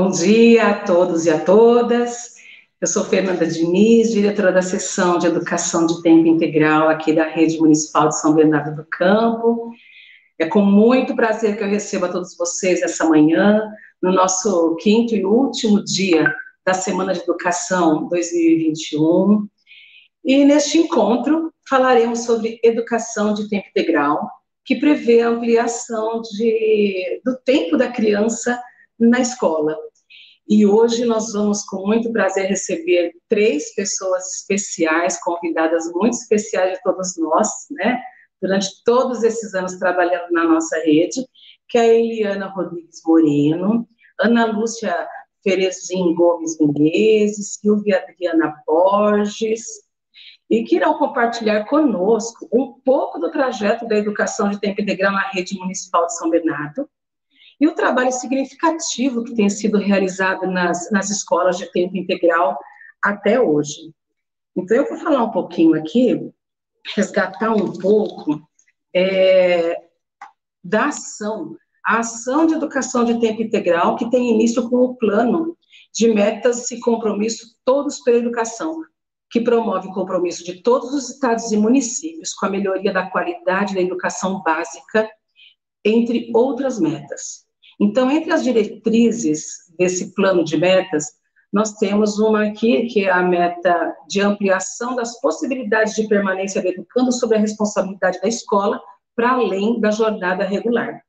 Bom dia a todos e a todas. Eu sou Fernanda Diniz, diretora da seção de Educação de Tempo Integral aqui da Rede Municipal de São Bernardo do Campo. É com muito prazer que eu recebo a todos vocês essa manhã, no nosso quinto e último dia da Semana de Educação 2021. E neste encontro falaremos sobre educação de tempo integral, que prevê a ampliação de, do tempo da criança na escola. E hoje nós vamos, com muito prazer, receber três pessoas especiais, convidadas muito especiais de todos nós, né? Durante todos esses anos trabalhando na nossa rede, que é a Eliana Rodrigues Moreno, Ana Lúcia Ferezin Gomes Menezes, Silvia Adriana Borges, e que irão compartilhar conosco um pouco do trajeto da educação de tempo integral na rede municipal de São Bernardo, e o trabalho significativo que tem sido realizado nas, nas escolas de tempo integral até hoje. Então, eu vou falar um pouquinho aqui, resgatar um pouco é, da ação, a ação de educação de tempo integral, que tem início com o plano de metas e compromisso todos pela educação, que promove o compromisso de todos os estados e municípios com a melhoria da qualidade da educação básica, entre outras metas. Então, entre as diretrizes desse plano de metas, nós temos uma aqui, que é a meta de ampliação das possibilidades de permanência do educando sobre a responsabilidade da escola, para além da jornada regular.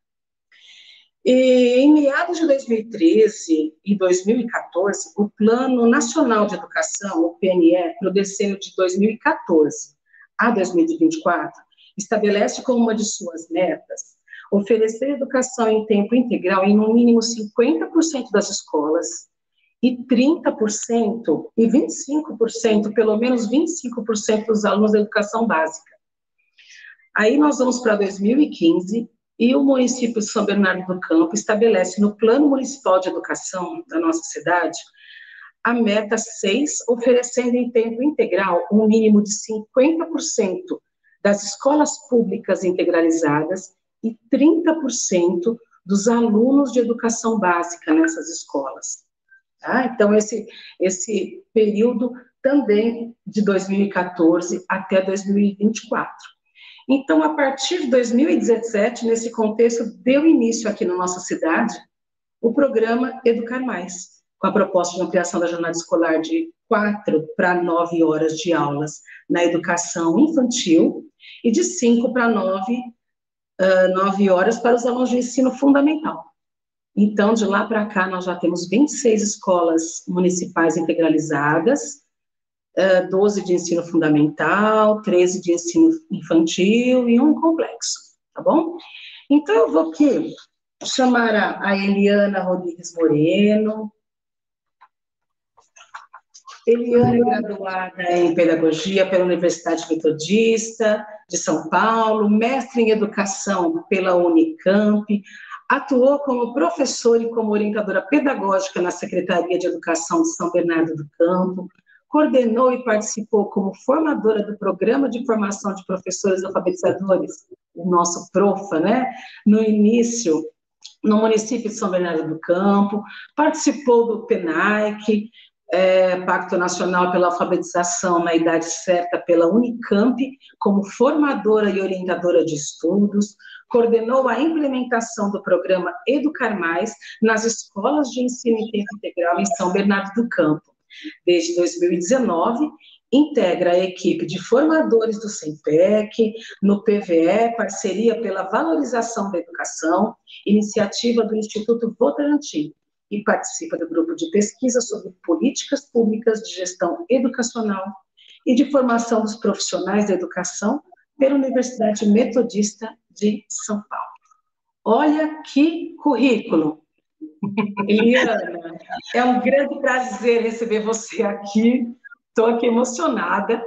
E, em meados de 2013 e 2014, o Plano Nacional de Educação, o PNE, para o decênio de 2014 a 2024, estabelece como uma de suas metas oferecer educação em tempo integral em no mínimo 50% das escolas e 30% e 25%, pelo menos 25% dos alunos da educação básica. Aí nós vamos para 2015 e o município de São Bernardo do Campo estabelece no Plano Municipal de Educação da nossa cidade a meta 6, oferecendo em tempo integral um mínimo de 50% das escolas públicas integralizadas e 30% dos alunos de educação básica nessas escolas. Tá? Então, esse, esse período também de 2014 até 2024. Então, a partir de 2017, nesse contexto, deu início aqui na nossa cidade o programa Educar Mais, com a proposta de ampliação da jornada escolar de quatro para nove horas de aulas na educação infantil e de cinco para nove nove horas para os alunos de ensino fundamental. Então, de lá para cá, nós já temos 26 escolas municipais integralizadas, uh, 12 de ensino fundamental, 13 de ensino infantil e um complexo, tá bom? Então, eu vou aqui chamar a Eliana Rodrigues Moreno, Eliana é graduada em Pedagogia pela Universidade Metodista de São Paulo, mestre em Educação pela Unicamp, atuou como professora e como orientadora pedagógica na Secretaria de Educação de São Bernardo do Campo, coordenou e participou como formadora do Programa de Formação de Professores Alfabetizadores, o nosso PROFA, né, no início no município de São Bernardo do Campo, participou do PENAIC, é, Pacto Nacional pela Alfabetização na Idade Certa pela Unicamp, como formadora e orientadora de estudos, coordenou a implementação do programa Educar Mais nas escolas de ensino integral em São Bernardo do Campo. Desde 2019, integra a equipe de formadores do SEMPEC, no PVE, Parceria pela Valorização da Educação, iniciativa do Instituto Votorantim, e participa do grupo de pesquisa sobre políticas públicas de gestão educacional e de formação dos profissionais da educação pela Universidade Metodista de São Paulo. Olha que currículo! Eliana, é um grande prazer receber você aqui. Estou aqui emocionada,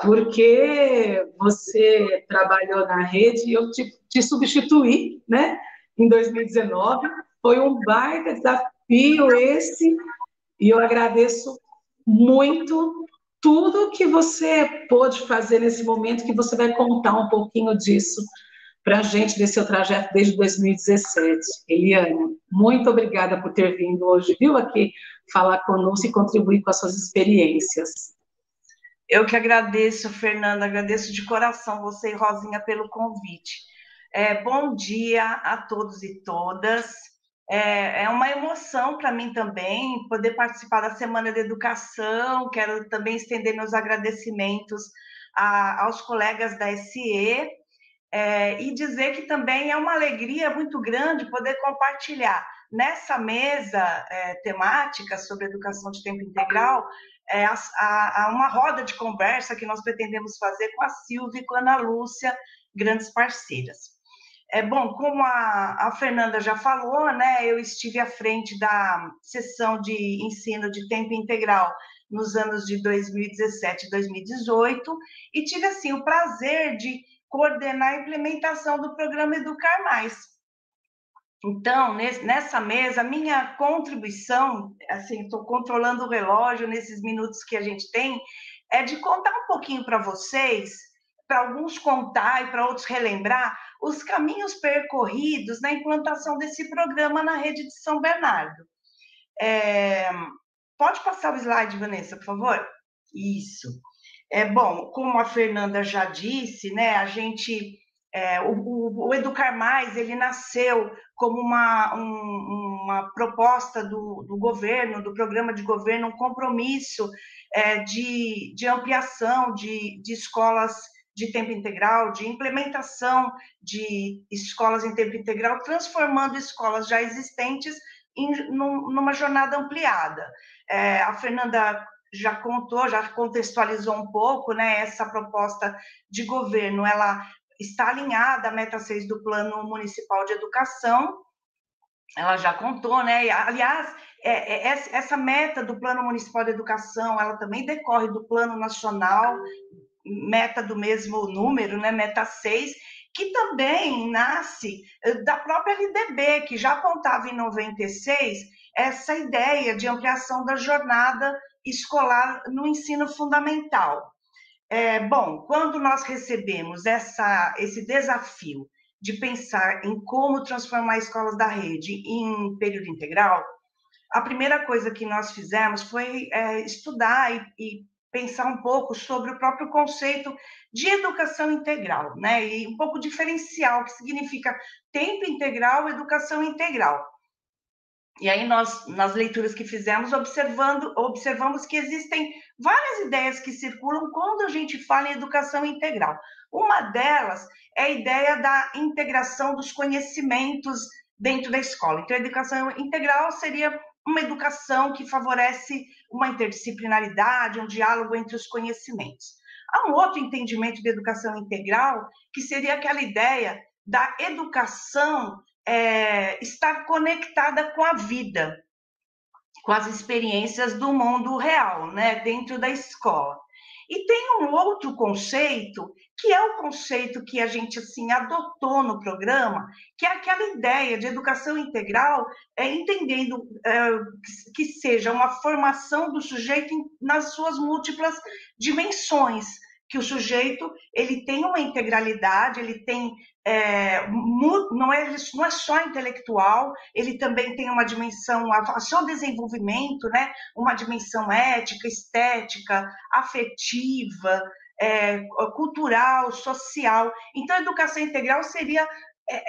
porque você trabalhou na rede e eu te, te substituí, né, em 2019. Foi um baita desafio desafio esse, e eu agradeço muito tudo que você pôde fazer nesse momento, que você vai contar um pouquinho disso para a gente nesse seu trajeto desde 2017. Eliane, muito obrigada por ter vindo hoje, viu, aqui falar conosco e contribuir com as suas experiências. Eu que agradeço, Fernanda, agradeço de coração você e Rosinha pelo convite. É, bom dia a todos e todas. É, é uma emoção para mim também poder participar da Semana de Educação. Quero também estender meus agradecimentos a, aos colegas da SE é, e dizer que também é uma alegria muito grande poder compartilhar nessa mesa é, temática sobre educação de tempo integral é, a, a, uma roda de conversa que nós pretendemos fazer com a Silvia e com a Ana Lúcia, grandes parceiras. É bom, como a, a Fernanda já falou, né, eu estive à frente da sessão de ensino de tempo integral nos anos de 2017 e 2018 e tive assim o prazer de coordenar a implementação do programa Educar Mais. Então, nessa mesa, minha contribuição, assim, estou controlando o relógio nesses minutos que a gente tem, é de contar um pouquinho para vocês, para alguns contar e para outros relembrar, os caminhos percorridos na implantação desse programa na rede de São Bernardo. É... Pode passar o slide, Vanessa, por favor? Isso. É bom, como a Fernanda já disse, né, a gente é, o, o, Educar Mais ele nasceu como uma, um, uma proposta do, do, governo, do programa de governo, um compromisso é, de, de ampliação de, de escolas de tempo integral, de implementação de escolas em tempo integral, transformando escolas já existentes em, num, numa jornada ampliada. É, a Fernanda já contou, já contextualizou um pouco, né, essa proposta de governo, ela está alinhada à meta 6 do Plano Municipal de Educação, ela já contou, né? Aliás, é, é, essa meta do Plano Municipal de Educação, ela também decorre do Plano Nacional, meta do mesmo número, né? Meta 6, que também nasce eh, da própria LDB, que já apontava em 96 essa ideia de ampliação da jornada escolar no ensino fundamental. É, bom, quando nós recebemos essa, esse desafio de pensar em como transformar escolas da rede em período integral, a primeira coisa que nós fizemos foi é, estudar e, e, pensar um pouco sobre o próprio conceito de educação integral, né? E um pouco diferencial, que significa tempo integral, educação integral. E aí nós, nas leituras que fizemos, observando, observamos que existem várias ideias que circulam quando a gente fala em educação integral. Uma delas é a ideia da integração dos conhecimentos dentro da escola. Então, a educação integral seria uma educação que favorece uma interdisciplinaridade, um diálogo entre os conhecimentos. Há um outro entendimento de educação integral, que seria aquela ideia da educação é, estar conectada com a vida, com as experiências do mundo real, né, dentro da escola. E tem um outro conceito, que é o conceito que a gente assim adotou no programa, que é aquela ideia de educação integral, é, entendendo é, que seja uma formação do sujeito nas suas múltiplas dimensões, que o sujeito ele tem uma integralidade, ele tem é, não, é, não é só intelectual, ele também tem uma dimensão, a seu desenvolvimento, né, uma dimensão ética, estética, afetiva, é, cultural, social. Então, educação integral seria é,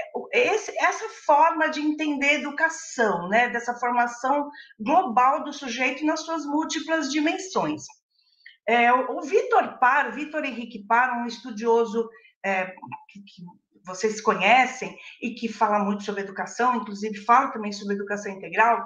esse, essa forma de entender educação, né, dessa formação global do sujeito nas suas múltiplas dimensões. É, o, o Vitor Par, Vitor Henrique Par, um estudioso é, que, que, vocês conhecem e que fala muito sobre educação, inclusive fala também sobre educação integral,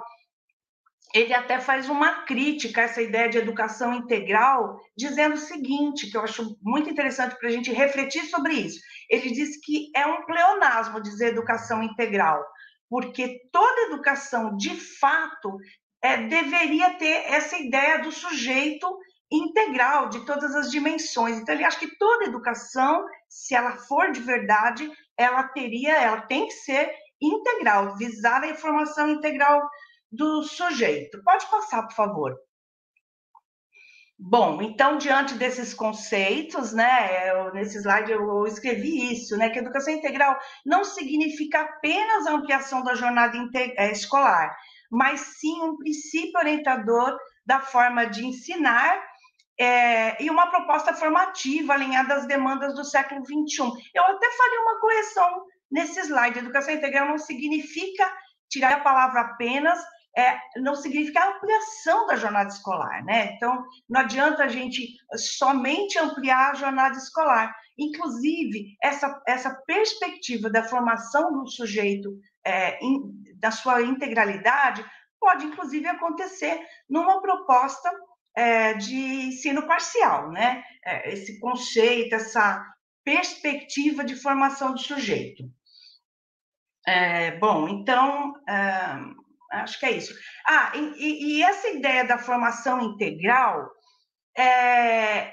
ele até faz uma crítica a essa ideia de educação integral, dizendo o seguinte, que eu acho muito interessante para a gente refletir sobre isso. Ele diz que é um pleonasmo dizer educação integral, porque toda educação, de fato, é, deveria ter essa ideia do sujeito integral de todas as dimensões. Então, ele acha que toda educação, se ela for de verdade, ela teria, ela tem que ser integral, visar a informação integral do sujeito. Pode passar, por favor. Bom, então, diante desses conceitos, né, eu, nesse slide eu escrevi isso, né, que educação integral não significa apenas a ampliação da jornada é, escolar, mas sim um princípio orientador da forma de ensinar é, e uma proposta formativa alinhada às demandas do século XXI. Eu até faria uma correção nesse slide. Educação integral não significa tirar a palavra apenas é, não significa ampliação da jornada escolar, né? Então, não adianta a gente somente ampliar a jornada escolar. Inclusive, essa, essa perspectiva da formação do sujeito é, in, da sua integralidade pode, inclusive, acontecer numa proposta é, de ensino parcial, né? É, esse conceito, essa perspectiva de formação do sujeito. É, bom, então, é, Acho que é isso. Ah, e, e essa ideia da formação integral é,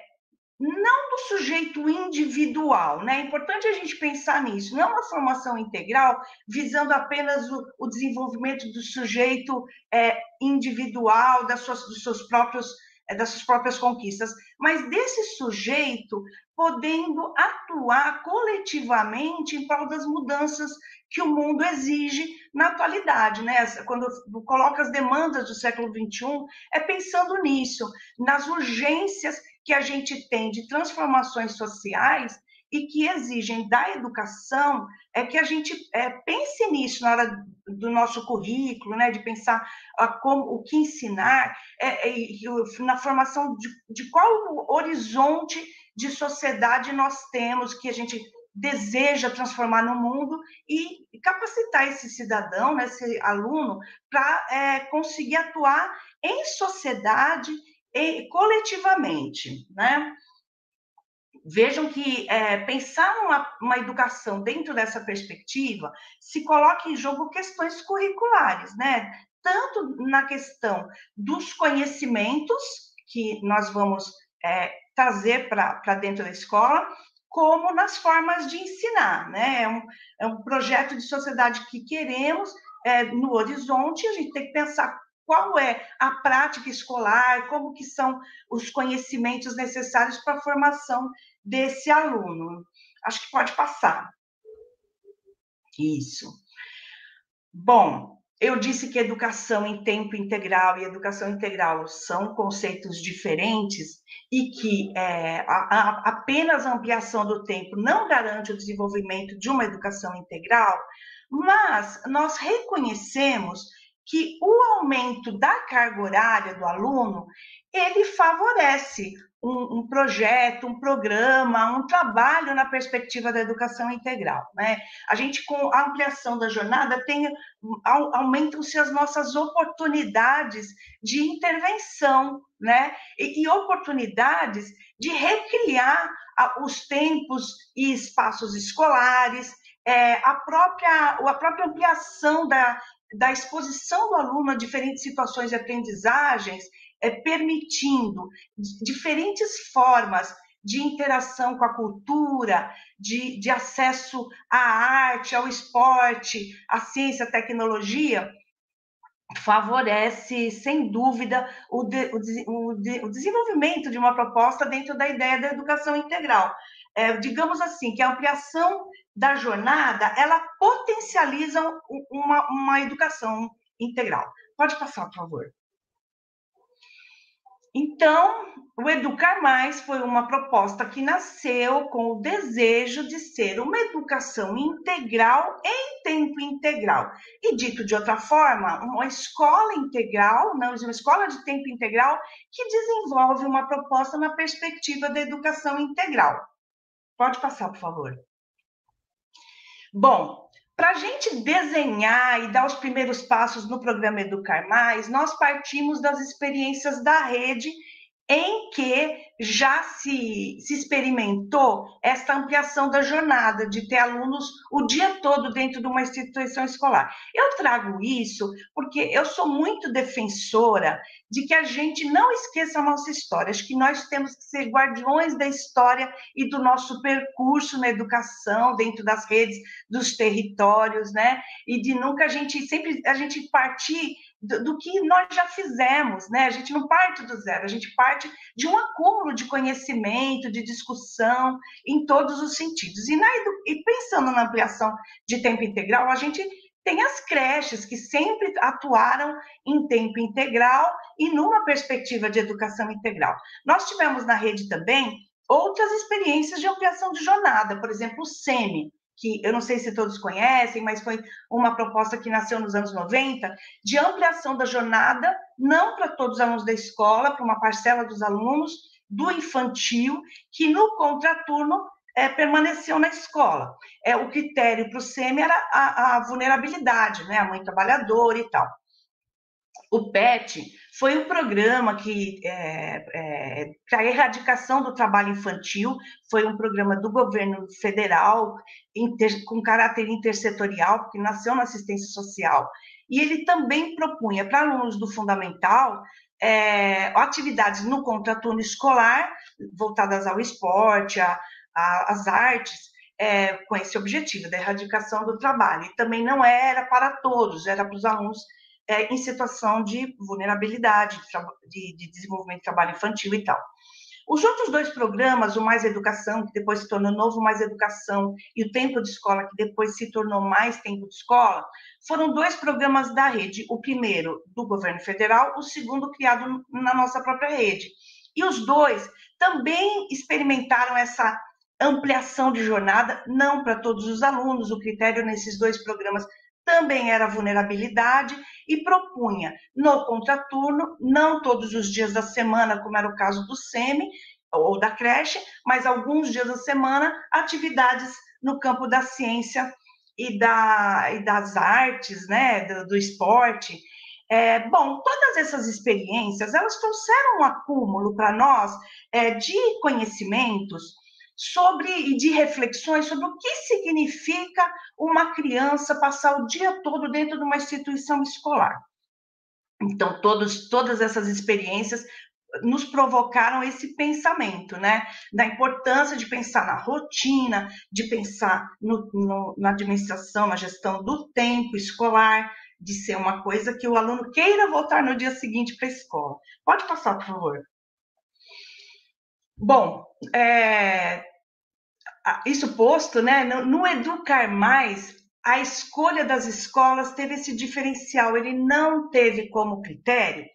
não do sujeito individual, né? É importante a gente pensar nisso. Não uma formação integral visando apenas o, o desenvolvimento do sujeito é, individual, das suas, dos seus próprios é, das suas próprias conquistas, mas desse sujeito podendo atuar coletivamente em prol das mudanças que o mundo exige na atualidade, né? Quando coloca as demandas do século XXI, é pensando nisso, nas urgências que a gente tem de transformações sociais e que exigem da educação é que a gente é, pense nisso na hora do nosso currículo, né, de pensar a, como o que ensinar, é, é, na formação de, de qual horizonte de sociedade nós temos que a gente deseja transformar no mundo e capacitar esse cidadão, né, esse aluno, para é, conseguir atuar em sociedade e coletivamente, né? Vejam que é, pensar uma, uma educação dentro dessa perspectiva se coloca em jogo questões curriculares, né? Tanto na questão dos conhecimentos que nós vamos é, trazer para dentro da escola, como nas formas de ensinar, né? É um, é um projeto de sociedade que queremos é, no horizonte, a gente tem que pensar qual é a prática escolar, como que são os conhecimentos necessários para a formação desse aluno. Acho que pode passar. Isso. Bom, eu disse que educação em tempo integral e educação integral são conceitos diferentes e que é, a, a, apenas a ampliação do tempo não garante o desenvolvimento de uma educação integral, mas nós reconhecemos que o aumento da carga horária do aluno ele favorece um, um, projeto, um programa, um trabalho na perspectiva da educação integral. Né? A gente, com a ampliação da jornada, tem, aumentam-se as nossas oportunidades de intervenção, né? e, e oportunidades de recriar os tempos e espaços escolares, é, a, própria, a própria ampliação da, da exposição do aluno a diferentes situações de aprendizagens é, permitindo diferentes formas de interação com a cultura, de, de acesso à arte, ao esporte, à ciência, à tecnologia, favorece, sem dúvida, o, de, o, de, o, desenvolvimento de uma proposta dentro da ideia da educação integral. É, digamos assim, que a ampliação da jornada, ela potencializa uma, uma educação integral. Pode passar, por favor. Então, o Educar Mais foi uma proposta que nasceu com o desejo de ser uma educação integral em tempo integral. E dito de outra forma, uma escola integral, não, uma escola de tempo integral que desenvolve uma proposta na perspectiva da educação integral. Pode passar, por favor. Bom, para a gente desenhar e dar os primeiros passos no programa Educar Mais, nós partimos das experiências da rede em que já se, se experimentou esta ampliação da jornada, de ter alunos o dia todo dentro de uma instituição escolar. Eu trago isso porque eu sou muito defensora de que a gente não esqueça a nossa história. Acho que nós temos que ser guardiões da história e do nosso percurso na educação, dentro das redes, dos territórios, né? E de nunca a gente, sempre a gente partir do, que nós já fizemos, né? A gente não parte do zero, a gente parte de um acúmulo de conhecimento, de discussão em todos os sentidos. E, na, e pensando na ampliação de tempo integral, a gente tem as creches que sempre atuaram em tempo integral e numa perspectiva de educação integral. Nós tivemos na rede também outras experiências de ampliação de jornada, por exemplo, o SEMI, que eu não sei se todos conhecem, mas foi uma proposta que nasceu nos anos 90, de ampliação da jornada, não para todos os alunos da escola, para uma parcela dos alunos do infantil, que no contraturno é, permaneceu na escola. É, o critério para o SEMI era a, a vulnerabilidade, né? a mãe trabalhadora e tal. O PET foi um programa que, é, é, para a erradicação do trabalho infantil, foi um programa do governo federal, inter, com caráter intersetorial, que nasceu na assistência social. E ele também propunha para alunos do fundamental é, atividades no contraturno escolar, voltadas ao esporte, às artes, é, com esse objetivo da erradicação do trabalho. E também não era para todos, era para os alunos é, em situação de vulnerabilidade, de, de, desenvolvimento de trabalho infantil e tal. Os outros dois programas, o Mais Educação, que depois se tornou Novo Mais Educação, e o Tempo de Escola, que depois se tornou Mais Tempo de Escola, foram dois programas da rede. O primeiro do governo federal, o segundo criado na nossa própria rede. E os dois também experimentaram essa ampliação de jornada, não para todos os alunos, o critério nesses dois programas também era vulnerabilidade e propunha no contraturno, não todos os dias da semana, como era o caso do SEMI ou da creche, mas alguns dias da semana, atividades no campo da ciência e, da, e das artes, né, do, do esporte. É, bom, todas essas experiências, elas trouxeram um acúmulo para nós é, de conhecimentos sobre e de reflexões sobre o que significa uma criança passar o dia todo dentro de uma instituição escolar. Então, todos, todas essas experiências nos provocaram esse pensamento, né? Da importância de pensar na rotina, de pensar no, no, na administração, na gestão do tempo escolar, de ser uma coisa que o aluno queira voltar no dia seguinte para a escola. Pode passar, por favor. Bom, é, isso posto, né, no, no Educar Mais, a escolha das escolas teve esse diferencial, ele não teve como critério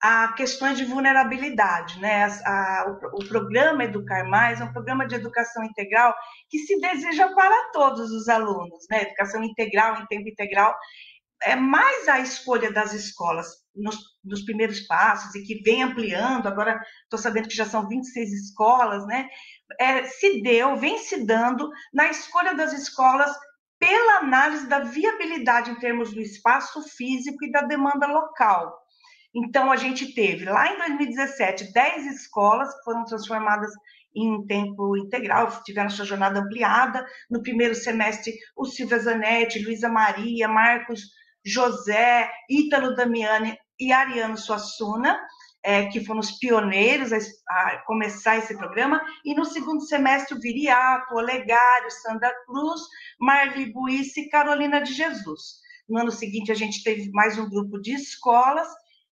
a questões de vulnerabilidade, né? A, o, o, programa Educar Mais é um programa de educação integral que se deseja para todos os alunos, né? Educação integral, em tempo integral, é mais a escolha das escolas nos, nos primeiros passos e que vem ampliando, agora estou sabendo que já são 26 escolas, né? É, se deu, vem se dando na escolha das escolas pela análise da viabilidade em termos do espaço físico e da demanda local. Então, a gente teve lá em 2017 10 escolas que foram transformadas em tempo integral, tiveram sua jornada ampliada. No primeiro semestre, o Silvia Zanetti, Luísa Maria, Marcos José, Ítalo Damiani e Ariano Suassuna, é, que foram os pioneiros a, a, começar esse programa, e no segundo semestre Viriato, Olegário, Sandra Cruz, Marli Buice e Carolina de Jesus. No ano seguinte a gente teve mais um grupo de escolas,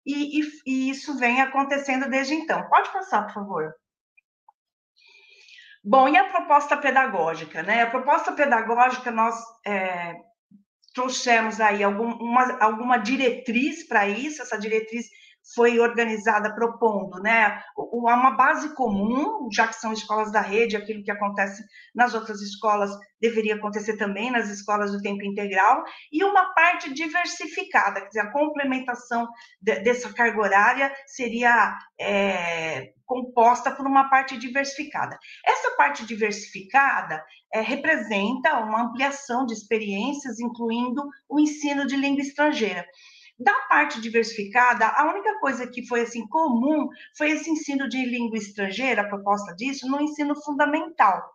e, e, e isso vem acontecendo desde então. Pode passar, por favor. Bom, e a proposta pedagógica? Né? A proposta pedagógica, nós é, trouxemos aí algum, uma, alguma diretriz para isso, essa diretriz foi organizada propondo né, uma base comum, já que são escolas da rede, aquilo que acontece nas outras escolas deveria acontecer também nas escolas do tempo integral, e uma parte diversificada, quer dizer, a complementação de, dessa carga horária seria é, composta por uma parte diversificada. Essa parte diversificada é, representa uma ampliação de experiências, incluindo o ensino de língua estrangeira. Da parte diversificada, a única coisa que foi assim comum foi esse ensino de língua estrangeira, a proposta disso, no ensino fundamental.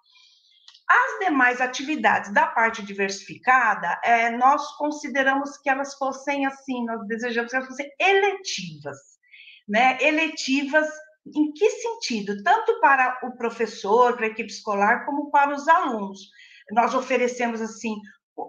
As demais atividades da parte diversificada, é, nós consideramos que elas fossem assim, nós desejamos que elas fossem eletivas, né? Eletivas em que sentido? Tanto para o professor, para a equipe escolar, como para os alunos. Nós oferecemos assim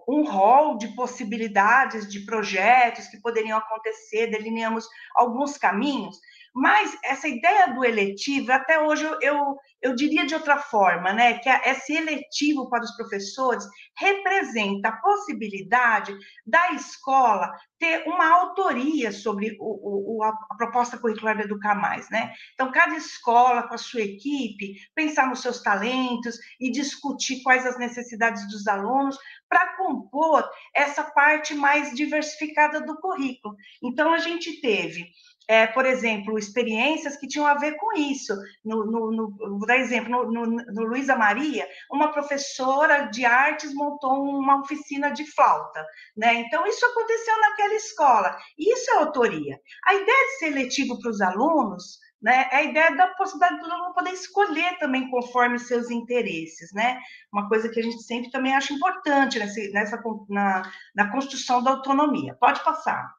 um rol de possibilidades de projetos que poderiam acontecer, delineamos alguns caminhos, mas essa ideia do eletivo, até hoje eu, eu, eu diria de outra forma, né? Que esse eletivo para os professores representa a possibilidade da escola ter uma autoria sobre o, o, a proposta curricular do Educar Mais, né? Então, cada escola, com a sua equipe, pensar nos seus talentos e discutir quais as necessidades dos alunos para compor essa parte mais diversificada do currículo. Então, a gente teve é, por exemplo, experiências que tinham a ver com isso. No, no, no vou dar exemplo, no, no, no Luísa Maria, uma professora de artes montou uma oficina de flauta, né? Então, isso aconteceu naquela escola. Isso é autoria. A ideia de ser letivo para os alunos né, é a ideia da possibilidade do aluno poder escolher também conforme seus interesses, né? Uma coisa que a gente sempre também acha importante nessa, nessa na, na construção da autonomia. Pode passar.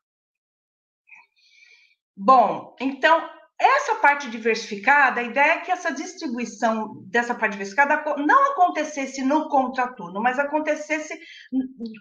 Bom, então, essa parte diversificada, a ideia é que essa distribuição dessa parte diversificada não acontecesse no contraturno, mas acontecesse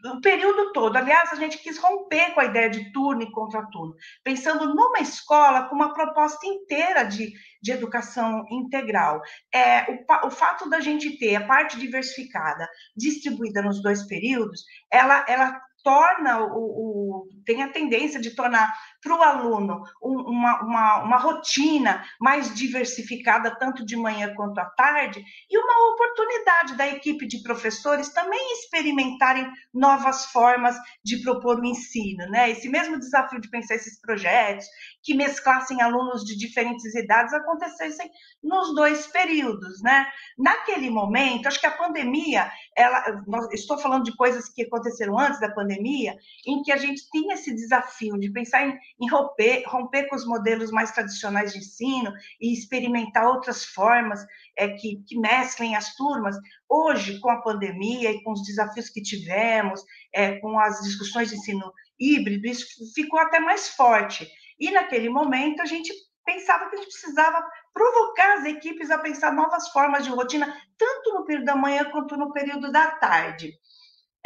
o período todo. Aliás, a gente quis romper com a ideia de turno e contraturno, pensando numa escola com uma proposta inteira de, de educação integral. É, o, o fato da gente ter a parte diversificada distribuída nos dois períodos, ela, ela torna o, o, tem a tendência de tornar para o aluno uma, uma, uma, rotina mais diversificada, tanto de manhã quanto à tarde, e uma oportunidade da equipe de professores também experimentarem novas formas de propor o ensino, né? Esse mesmo desafio de pensar esses projetos, que mesclassem alunos de diferentes idades, acontecessem nos dois períodos, né? Naquele momento, acho que a pandemia, ela, estou falando de coisas que aconteceram antes da pandemia, em que a gente tinha esse desafio de pensar em em romper, romper com os modelos mais tradicionais de ensino e experimentar outras formas é, que, que mesclem as turmas. Hoje, com a pandemia e com os desafios que tivemos, é, com as discussões de ensino híbrido, isso ficou até mais forte. E naquele momento a gente pensava que a gente precisava provocar as equipes a pensar novas formas de rotina, tanto no período da manhã quanto no período da tarde.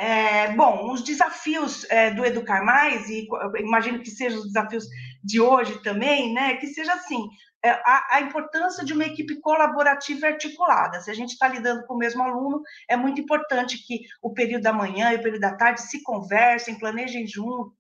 É, bom, os desafios é, do Educar Mais, e imagino que sejam os desafios de hoje também, né? Que seja assim, é, a, a, importância de uma equipe colaborativa e articulada. Se a gente está lidando com o mesmo aluno, é muito importante que o período da manhã e o período da tarde se conversem, planejem junto,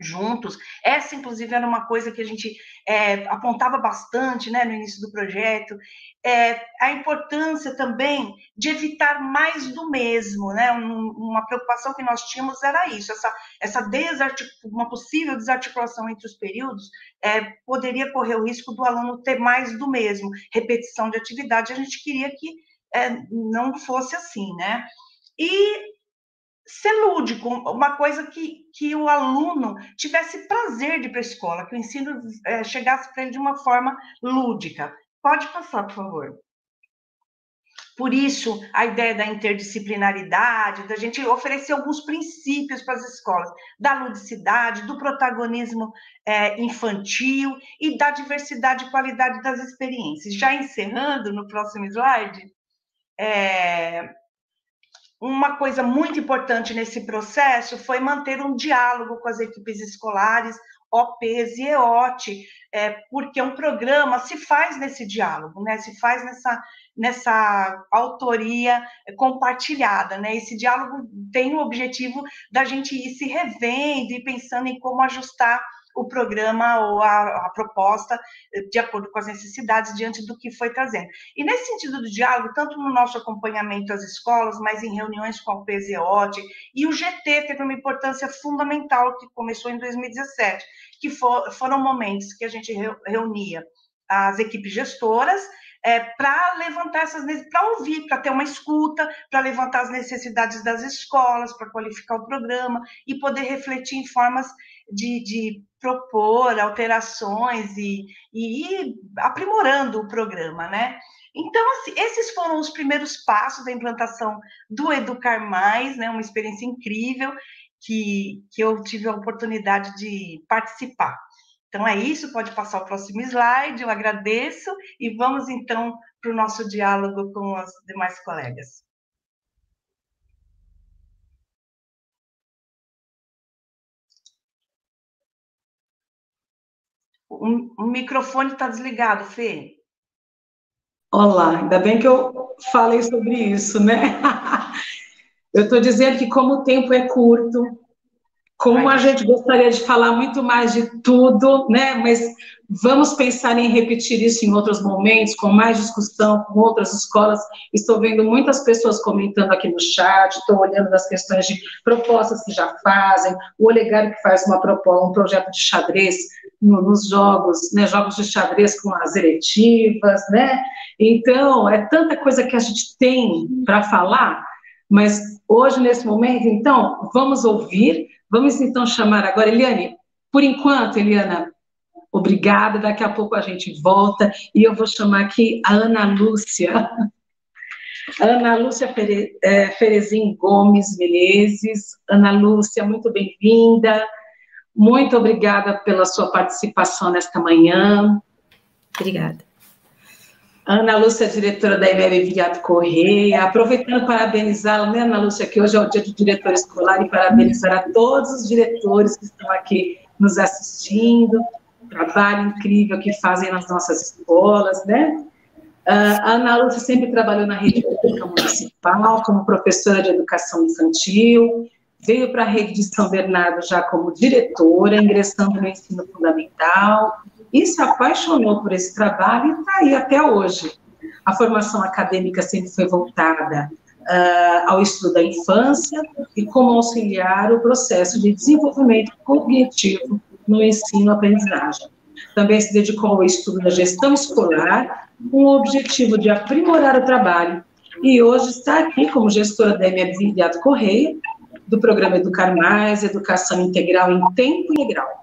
juntos. Essa, inclusive, era uma coisa que a gente é, apontava bastante né, no início do projeto. É, a importância também de evitar mais do mesmo, né? uma preocupação que nós tínhamos era isso, essa, essa uma possível desarticulação entre os períodos é, poderia correr o risco do aluno ter mais do mesmo, repetição de atividade. A gente queria que é, não fosse assim, né? E ser lúdico, uma coisa que, que o aluno tivesse prazer de ir para a escola, que o ensino é, chegasse para ele de uma forma lúdica. Pode passar, por favor. Por isso, a ideia da interdisciplinaridade, da gente oferecer alguns princípios para as escolas, da ludicidade, do protagonismo é, infantil e da diversidade e qualidade das experiências. Já encerrando no próximo slide, é, uma coisa muito importante nesse processo foi manter um diálogo com as equipes escolares, OPs e EOT, é, porque um programa se faz nesse diálogo, né? se faz nessa, nessa autoria compartilhada. Né? Esse diálogo tem o objetivo da gente ir se revendo e pensando em como ajustar o programa ou a, a, proposta de acordo com as necessidades diante do que foi trazendo. E nesse sentido do diálogo, tanto no nosso acompanhamento às escolas, mas em reuniões com a PZOT, e o GT teve uma importância fundamental que começou em 2017, que for, foram momentos que a gente reunia as equipes gestoras, é, para levantar essas para ouvir, para ter uma escuta, para levantar as necessidades das escolas, para qualificar o programa e poder refletir em formas de, de propor alterações e, e ir aprimorando o programa, né? Então, assim, esses foram os primeiros passos da implantação do Educar Mais, né? Uma experiência incrível que, que eu tive a oportunidade de participar. Então, é isso, pode passar o próximo slide, eu agradeço, e vamos então para o nosso diálogo com os demais colegas. O, microfone está desligado, Fê. Olá, ainda bem que eu falei sobre isso, né? Eu estou dizendo que como o tempo é curto, como a gente gostaria de falar muito mais de tudo, né? Mas vamos pensar em repetir isso em outros momentos, com mais discussão, com outras escolas. Estou vendo muitas pessoas comentando aqui no chat, estou olhando das questões de propostas que já fazem, o Olegário que faz uma proposta, um projeto de xadrez no, nos jogos, né? Jogos de xadrez com as eletivas, né? Então, é tanta coisa que a gente tem para falar, mas hoje, nesse momento, então, vamos ouvir Vamos então chamar agora, Eliane, por enquanto, Eliana, obrigada, daqui a pouco a gente volta, e eu vou chamar aqui a Ana Lúcia. Ana Lúcia é, Ferezin Gomes Menezes. Ana Lúcia, muito bem-vinda. Muito obrigada pela sua participação nesta manhã. Obrigada. Ana Lúcia, diretora da IMEB Viriato Correia, aproveitando parabenizá-la, né, Ana Lúcia, que hoje é o dia do diretor escolar, e parabenizar a todos os diretores que estão aqui nos assistindo, trabalho incrível que fazem nas nossas escolas, né? A Ana Lúcia sempre trabalhou na rede pública municipal, como professora de educação infantil, veio para a rede de São Bernardo já como diretora, ingressando no ensino fundamental, e se apaixonou por esse trabalho e está aí até hoje. A formação acadêmica sempre foi voltada uh, ao estudo da infância e como auxiliar o processo de desenvolvimento cognitivo no ensino-aprendizagem. Também se dedicou ao estudo da gestão escolar, com o objetivo de aprimorar o trabalho, e hoje está aqui como gestora da Viado Correia, do programa Educar Mais, Educação Integral em Tempo Integral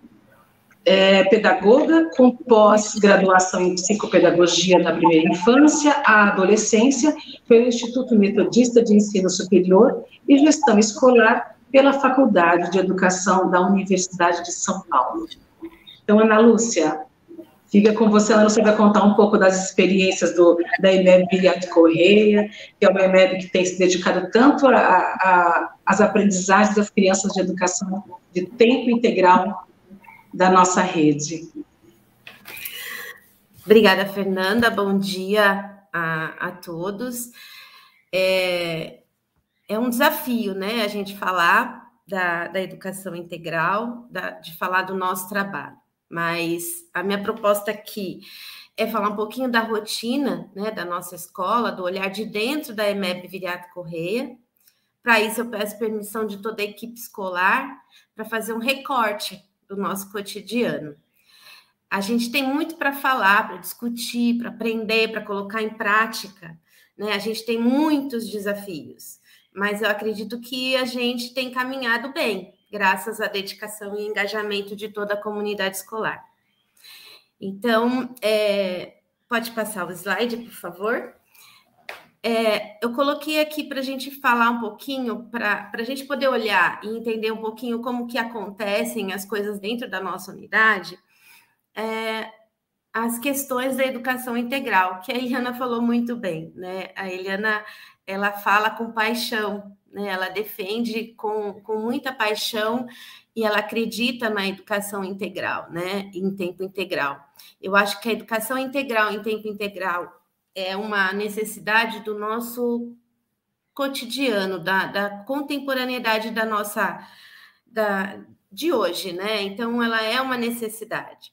é pedagoga com pós-graduação em psicopedagogia da primeira infância à adolescência pelo Instituto Metodista de Ensino Superior e gestão escolar pela Faculdade de Educação da Universidade de São Paulo. Então, Ana Lúcia, fica com você, Ana Lúcia vai contar um pouco das experiências do, da EMEB Biliade Correia, que é uma EMEB que tem se dedicado tanto às aprendizagens das crianças de educação de tempo integral da nossa rede. Obrigada, Fernanda. Bom dia a, a todos. É, é um desafio, né, a gente falar da, da educação integral, da, de falar do nosso trabalho. Mas a minha proposta aqui é falar um pouquinho da rotina né, da nossa escola, do olhar de dentro da EMEB Viriato Correia. Para isso, eu peço permissão de toda a equipe escolar para fazer um recorte do nosso cotidiano. A gente tem muito para falar, para discutir, para aprender, para colocar em prática. Né? A gente tem muitos desafios, mas eu acredito que a gente tem caminhado bem, graças à dedicação e engajamento de toda a comunidade escolar. Então, é, pode passar o slide, por favor? É, eu coloquei aqui para a gente falar um pouquinho, para a gente poder olhar e entender um pouquinho como que acontecem as coisas dentro da nossa unidade, é, as questões da educação integral, que a Eliana falou muito bem, né? A Eliana, ela fala com paixão, né? Ela defende com, com muita paixão e ela acredita na educação integral, né? Em tempo integral. Eu acho que a educação integral em tempo integral é uma necessidade do nosso cotidiano, da, da contemporaneidade da nossa da, de hoje, né? Então, ela é uma necessidade.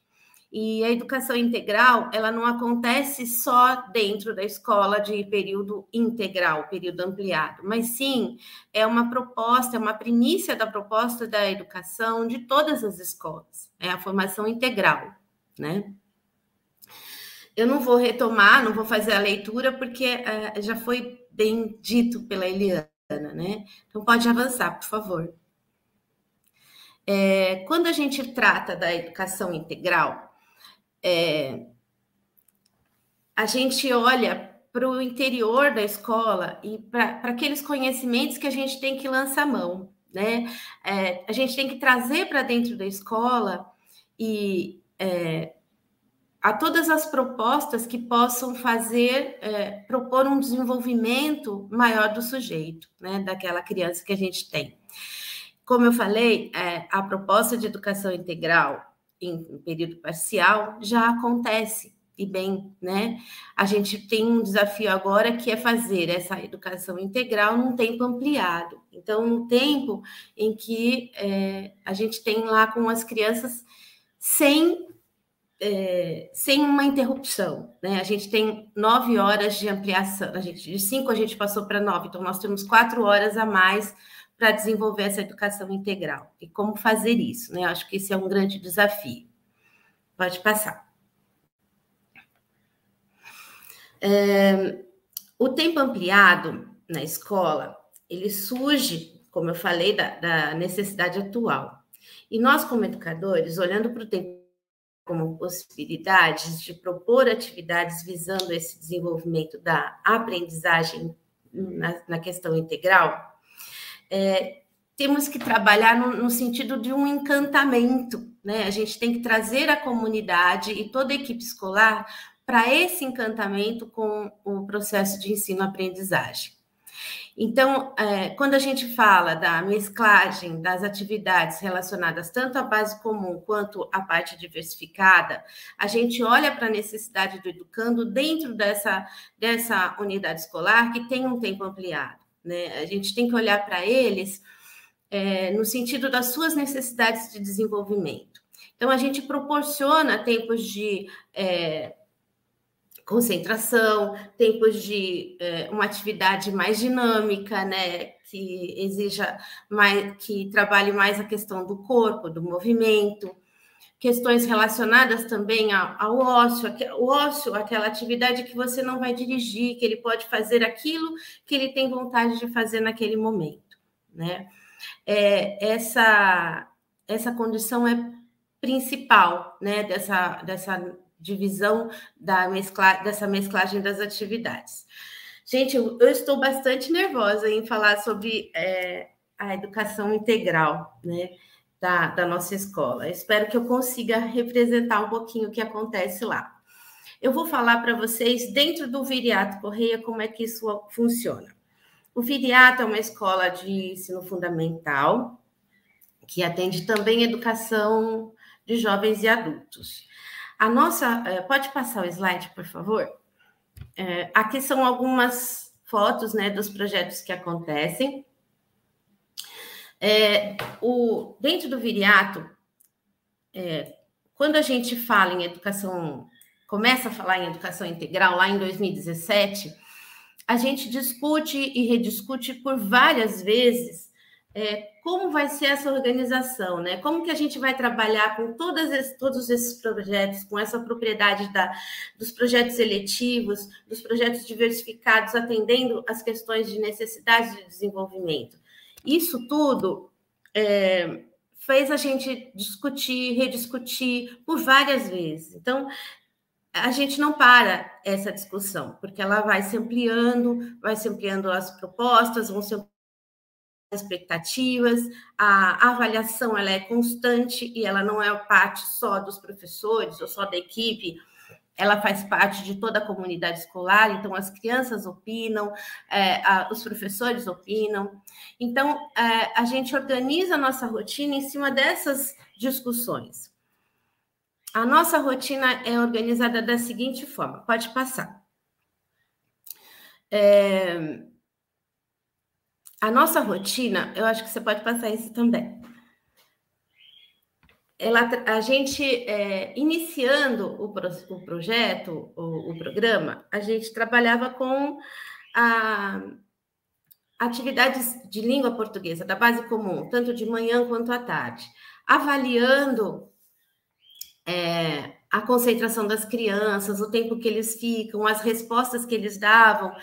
E a educação integral, ela não acontece só dentro da escola de período integral, período ampliado, mas sim é uma proposta, é uma primícia da proposta da educação de todas as escolas, é a formação integral, né? Eu não vou retomar, não vou fazer a leitura, porque uh, já foi bem dito pela Eliana, né? Então, pode avançar, por favor. É, quando a gente trata da educação integral, é, a gente olha para o interior da escola e para aqueles conhecimentos que a gente tem que lançar mão, né? É, a gente tem que trazer para dentro da escola e é, a todas as propostas que possam fazer, é, propor um desenvolvimento maior do sujeito, né, daquela criança que a gente tem. Como eu falei, é, a proposta de educação integral em período parcial, já acontece e bem, né? A gente tem um desafio agora que é fazer essa educação integral num tempo ampliado. Então, no tempo em que é, a gente tem lá com as crianças sem é, sem uma interrupção, né? A gente tem nove horas de ampliação, a gente de cinco a gente passou para nove, então nós temos quatro horas a mais para desenvolver essa educação integral. E como fazer isso, né? Acho que esse é um grande desafio. Pode passar. É, o tempo ampliado na escola, ele surge, como eu falei, da, da necessidade atual. E nós, como educadores, olhando para o tempo como possibilidades de propor atividades visando esse desenvolvimento da aprendizagem na, na questão integral, é, temos que trabalhar no, no, sentido de um encantamento, né? A gente tem que trazer a comunidade e toda a equipe escolar para esse encantamento com o processo de ensino-aprendizagem. Então, é, quando a gente fala da mesclagem das atividades relacionadas tanto à base comum quanto à parte diversificada, a gente olha para a necessidade do educando dentro dessa, dessa unidade escolar que tem um tempo ampliado. Né? A gente tem que olhar para eles é, no sentido das suas necessidades de desenvolvimento. Então, a gente proporciona tempos de é, concentração, tempos de é, uma atividade mais dinâmica, né, que exija mais, que trabalhe mais a questão do corpo, do movimento, questões relacionadas também ao, ao ócio, o ócio, aquela atividade que você não vai dirigir, que ele pode fazer aquilo que ele tem vontade de fazer naquele momento, né? É, essa essa condição é principal, né, dessa dessa divisão da mescla, dessa mesclagem das atividades. Gente, eu, estou bastante nervosa em falar sobre é, a educação integral, né? Da, da nossa escola. espero que eu consiga representar um pouquinho o que acontece lá. Eu vou falar para vocês, dentro do Viriato Correia, como é que isso funciona. O Viriato é uma escola de ensino fundamental, que atende também educação de jovens e adultos. A nossa. Eh, pode passar o slide, por favor? É, aqui são algumas fotos né, dos projetos que acontecem. É, o, dentro do Viriato, é, quando a gente fala em educação, começa a falar em educação integral lá em 2017, a gente discute e rediscute por várias vezes é, como vai ser essa organização, né? Como que a gente vai trabalhar com todas esse, todos esses projetos, com essa propriedade da, dos projetos eletivos, dos projetos diversificados, atendendo as questões de necessidade de desenvolvimento. Isso tudo é, fez a gente discutir, rediscutir por várias vezes. Então, a gente não para essa discussão, porque ela vai se ampliando, vai se ampliando as propostas, vão se expectativas, a avaliação ela é constante e ela não é parte só dos professores ou só da equipe, ela faz parte de toda a comunidade escolar, então as crianças opinam, é, a, os professores opinam. Então, é, a gente organiza a nossa rotina em cima dessas discussões. A nossa rotina é organizada da seguinte forma: pode passar. É, a nossa rotina, eu acho que você pode passar isso também. Ela, a gente, é, iniciando o, pro, o projeto, o, o, programa, a gente trabalhava com a, atividades de língua portuguesa, da base comum, tanto de manhã quanto à tarde, avaliando é, a concentração das crianças, o tempo que eles ficam, as respostas que eles davam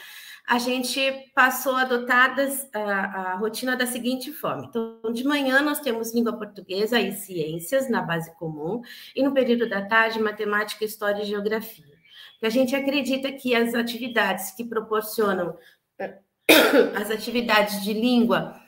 a gente passou a adotar a, a, rotina da seguinte forma. Então, de manhã nós temos língua portuguesa e ciências na base comum, e no período da tarde, matemática, história e geografia. Porque a gente acredita que as atividades que proporcionam as atividades de língua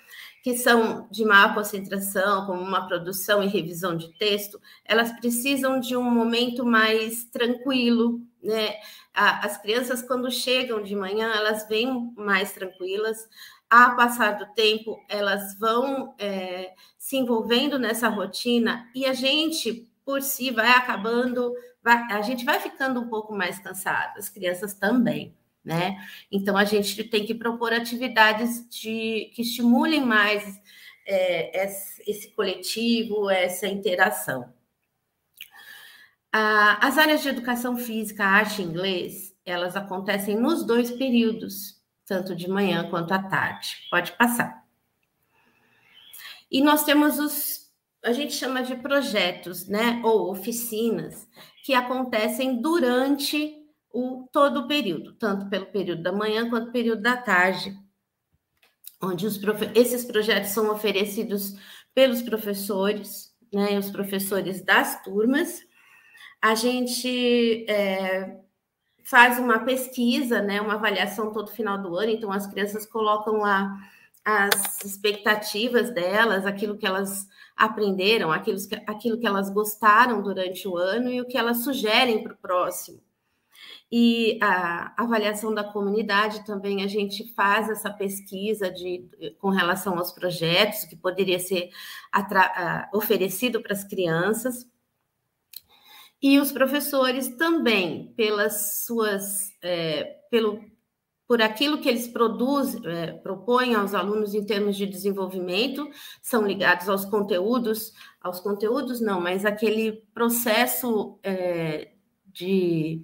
que são de maior concentração, como uma produção e revisão de texto, elas precisam de um momento mais tranquilo, né? As crianças, quando chegam de manhã, elas vêm mais tranquilas. Ao passar do tempo, elas vão é, se envolvendo nessa rotina e a gente por si vai acabando, vai, a gente vai ficando um pouco mais cansado, as crianças também, né? Então a gente tem que propor atividades de, que estimulem mais é, esse coletivo, essa interação. As áreas de educação física, arte e inglês, elas acontecem nos dois períodos, tanto de manhã quanto à tarde. Pode passar. E nós temos os, a gente chama de projetos, né, ou oficinas, que acontecem durante o todo o período, tanto pelo período da manhã quanto pelo período da tarde, onde os esses projetos são oferecidos pelos professores, né, os professores das turmas. A gente é, faz uma pesquisa, né, uma avaliação todo final do ano, então as crianças colocam lá as expectativas delas, aquilo que elas aprenderam, aquilo, aquilo que elas gostaram durante o ano e o que elas sugerem para o próximo. E a avaliação da comunidade também a gente faz essa pesquisa de, com relação aos projetos que poderia ser oferecido para as crianças. E os professores também, pelas suas, é, pelo, por aquilo que eles produzem, é, propõem aos alunos em termos de desenvolvimento, são ligados aos conteúdos, aos conteúdos não, mas aquele processo é, de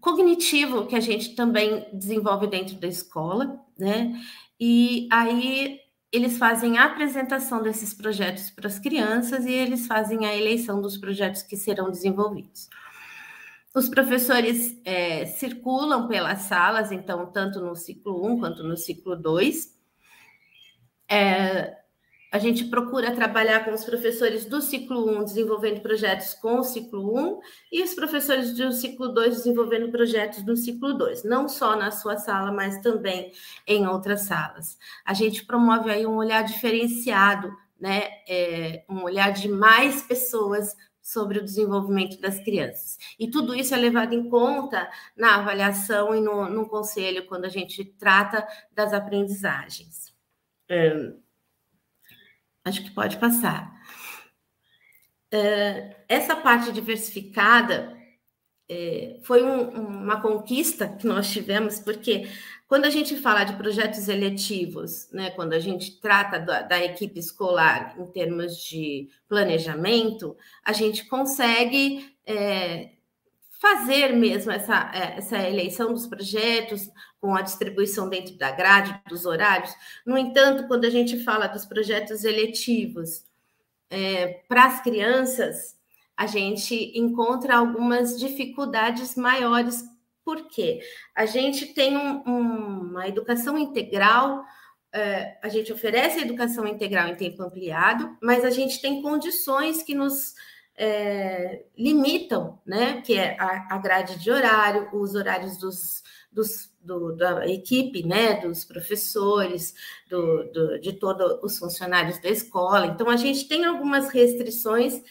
cognitivo que a gente também desenvolve dentro da escola, né? E aí eles fazem a apresentação desses projetos para as crianças e eles fazem a eleição dos projetos que serão desenvolvidos. Os professores é, circulam pelas salas, então, tanto no ciclo 1 quanto no ciclo 2. É, a gente procura trabalhar com os professores do ciclo 1 desenvolvendo projetos com o ciclo 1 e os professores do ciclo 2 desenvolvendo projetos do ciclo 2, não só na sua sala, mas também em outras salas. A gente promove aí um olhar diferenciado, né? É, um olhar de mais pessoas sobre o desenvolvimento das crianças. E tudo isso é levado em conta na avaliação e no, no conselho, quando a gente trata das aprendizagens. É, Acho que pode passar. Uh, essa parte diversificada é, foi um, uma conquista que nós tivemos, porque quando a gente fala de projetos eletivos, né, quando a gente trata da, da, equipe escolar em termos de planejamento, a gente consegue é, fazer mesmo essa, é, essa eleição dos projetos, com a distribuição dentro da grade, dos horários. No entanto, quando a gente fala dos projetos eletivos é, para as crianças, a gente encontra algumas dificuldades maiores. Por quê? A gente tem um, um, uma educação integral, é, a gente oferece a educação integral em tempo ampliado, mas a gente tem condições que nos é, limitam, né? Que é a, a, grade de horário, os horários dos, dos do, da equipe, né? Dos professores, do, do, de todos os funcionários da escola. Então, a gente tem algumas restrições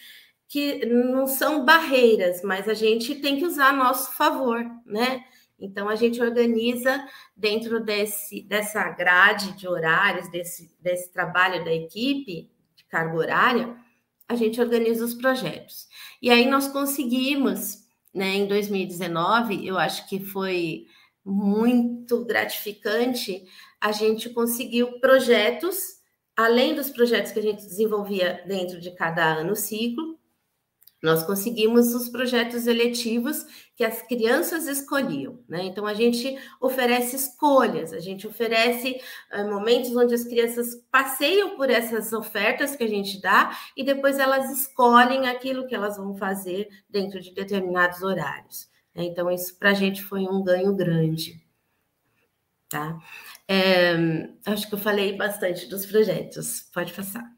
que não são barreiras, mas a gente tem que usar a nosso favor, né? Então, a gente organiza dentro desse, dessa grade de horários, desse, desse trabalho da equipe, de carga horária, a gente organiza os projetos. E aí nós conseguimos, né, em 2019, eu acho que foi muito gratificante, a gente conseguiu projetos, além dos projetos que a gente desenvolvia dentro de cada ano ciclo, nós conseguimos os projetos eletivos que as crianças escolhiam, né? Então a gente oferece escolhas, a gente oferece uh, momentos onde as crianças passeiam por essas ofertas que a gente dá e depois elas escolhem aquilo que elas vão fazer dentro de determinados horários. Né? Então isso para a gente foi um ganho grande, tá? É, acho que eu falei bastante dos projetos. Pode passar.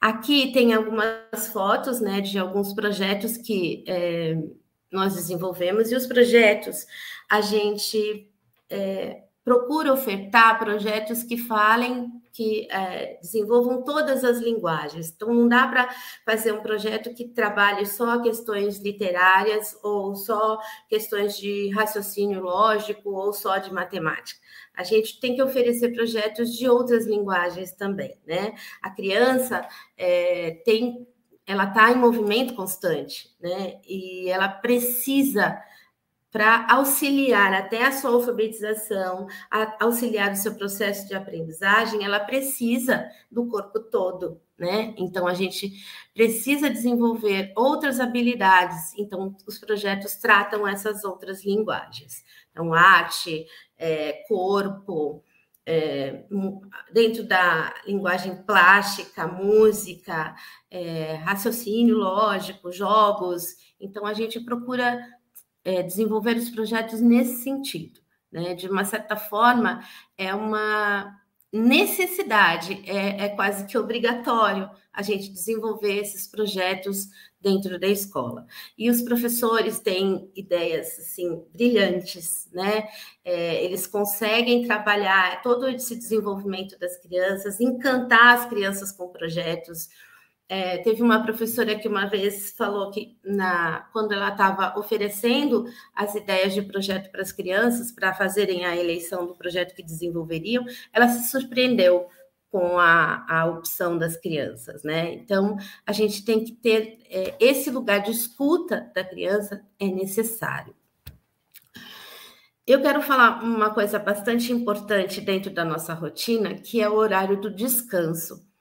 Aqui tem algumas fotos né, de alguns projetos que é, nós desenvolvemos, e os projetos a gente é, procura ofertar projetos que falem, que é, desenvolvam todas as linguagens. Então, não dá para fazer um projeto que trabalhe só questões literárias, ou só questões de raciocínio lógico, ou só de matemática a gente tem que oferecer projetos de outras linguagens também, né? A criança é, tem ela está em movimento constante, né? E ela precisa para auxiliar até a sua alfabetização, auxiliar o seu processo de aprendizagem, ela precisa do corpo todo, né? Então a gente precisa desenvolver outras habilidades. Então os projetos tratam essas outras linguagens. Então arte, é, corpo, é, dentro da linguagem plástica, música, é, raciocínio lógico, jogos. Então, a gente procura é, desenvolver os projetos nesse sentido. Né? De uma certa forma, é uma necessidade, é, é quase que obrigatório a gente desenvolver esses projetos dentro da escola. E os professores têm ideias assim brilhantes, né? É, eles conseguem trabalhar todo esse desenvolvimento das crianças, encantar as crianças com projetos. É, teve uma professora que uma vez falou que na, quando ela estava oferecendo as ideias de projeto para as crianças para fazerem a eleição do projeto que desenvolveriam, ela se surpreendeu com a, a opção das crianças, né? Então, a gente tem que ter é, esse lugar de escuta da criança é necessário. Eu quero falar uma coisa bastante importante dentro da nossa rotina, que é o horário do descanso,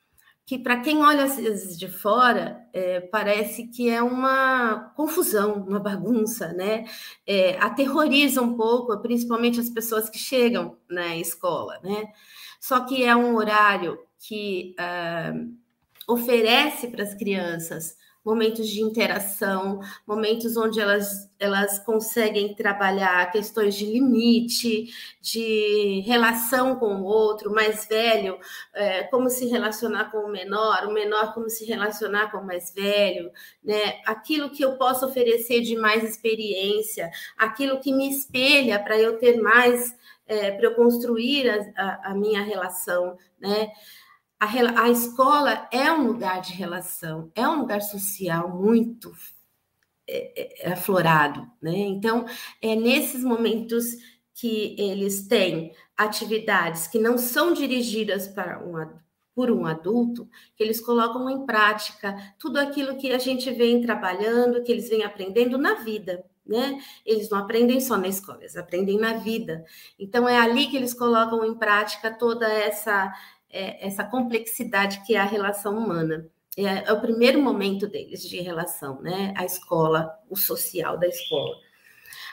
que para quem olha às vezes de fora é, parece que é uma confusão, uma bagunça, né? É, aterroriza um pouco, principalmente as pessoas que chegam na escola, né? Só que é um horário que uh, oferece para as crianças momentos de interação, momentos onde elas, elas conseguem trabalhar questões de limite, de relação com o outro, mais velho, é, como se relacionar com o menor, o menor como se relacionar com o mais velho, né? Aquilo que eu posso oferecer de mais experiência, aquilo que me espelha para eu ter mais é, para eu construir a, a, a, minha relação, né? A, a escola é um lugar de relação, é um lugar social muito é, é, aflorado, né? Então, é nesses momentos que eles têm atividades que não são dirigidas para um, por um adulto, que eles colocam em prática tudo aquilo que a gente vem trabalhando, que eles vêm aprendendo na vida, né? Eles não aprendem só na escola, eles aprendem na vida. Então é ali que eles colocam em prática toda essa é, essa complexidade que é a relação humana. É, é, o primeiro momento deles de relação, né? A escola, o social da escola.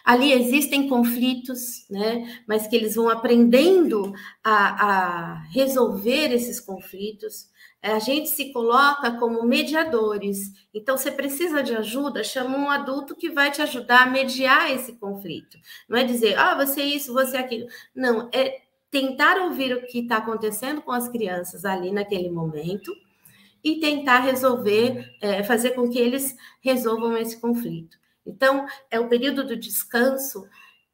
Ali existem conflitos, né? Mas que eles vão aprendendo a, a resolver esses conflitos, é, a gente se coloca como mediadores. Então, você precisa de ajuda, chama um adulto que vai te ajudar a mediar esse conflito. Não é dizer, ah, você é isso, você é aquilo. Não, é tentar ouvir o que está acontecendo com as crianças ali naquele momento e tentar resolver, é, fazer com que eles resolvam esse conflito. Então, é o período do descanso,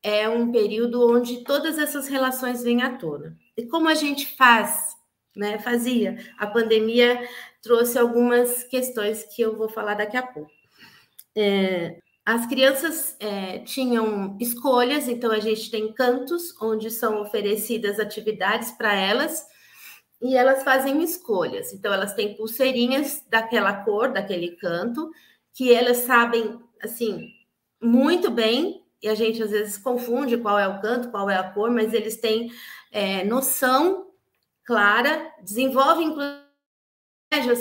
é um período onde todas essas relações vêm à tona. E como a gente faz né? Fazia. A pandemia trouxe algumas questões que eu vou falar daqui a pouco. É, as crianças é, tinham escolhas, então a gente tem cantos onde são oferecidas atividades para elas e elas fazem escolhas. Então elas têm pulseirinhas daquela cor, daquele canto, que elas sabem assim muito bem. E a gente às vezes confunde qual é o canto, qual é a cor, mas eles têm é, noção clara, desenvolve inclusive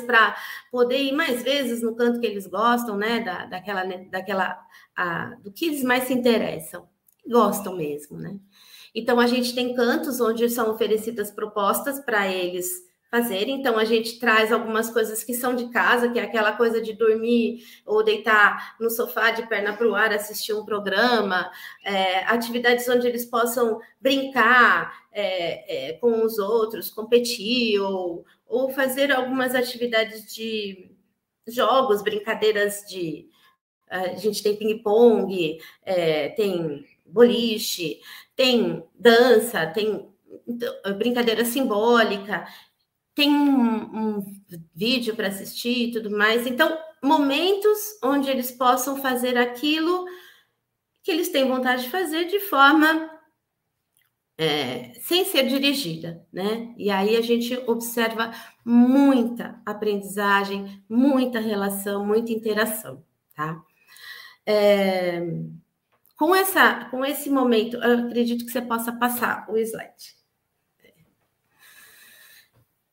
para poder ir mais vezes no canto que eles gostam, né? Da, daquela, daquela a, do que eles mais se interessam, gostam mesmo, né? Então a gente tem cantos onde são oferecidas propostas para eles fazer. Então, a gente traz algumas coisas que são de casa, que é aquela coisa de dormir ou deitar no sofá de perna para o ar, assistir um programa, é, atividades onde eles possam brincar é, é, com os outros, competir ou, ou fazer algumas atividades de jogos, brincadeiras de. A gente tem ping-pong, é, tem boliche, tem dança, tem então, brincadeira simbólica tem um, um vídeo para assistir e tudo mais. Então, momentos onde eles possam fazer aquilo que eles têm vontade de fazer de forma é, sem ser dirigida, né? E aí a gente observa muita aprendizagem, muita relação, muita interação, tá? É, com, essa, com esse momento, eu acredito que você possa passar o slide.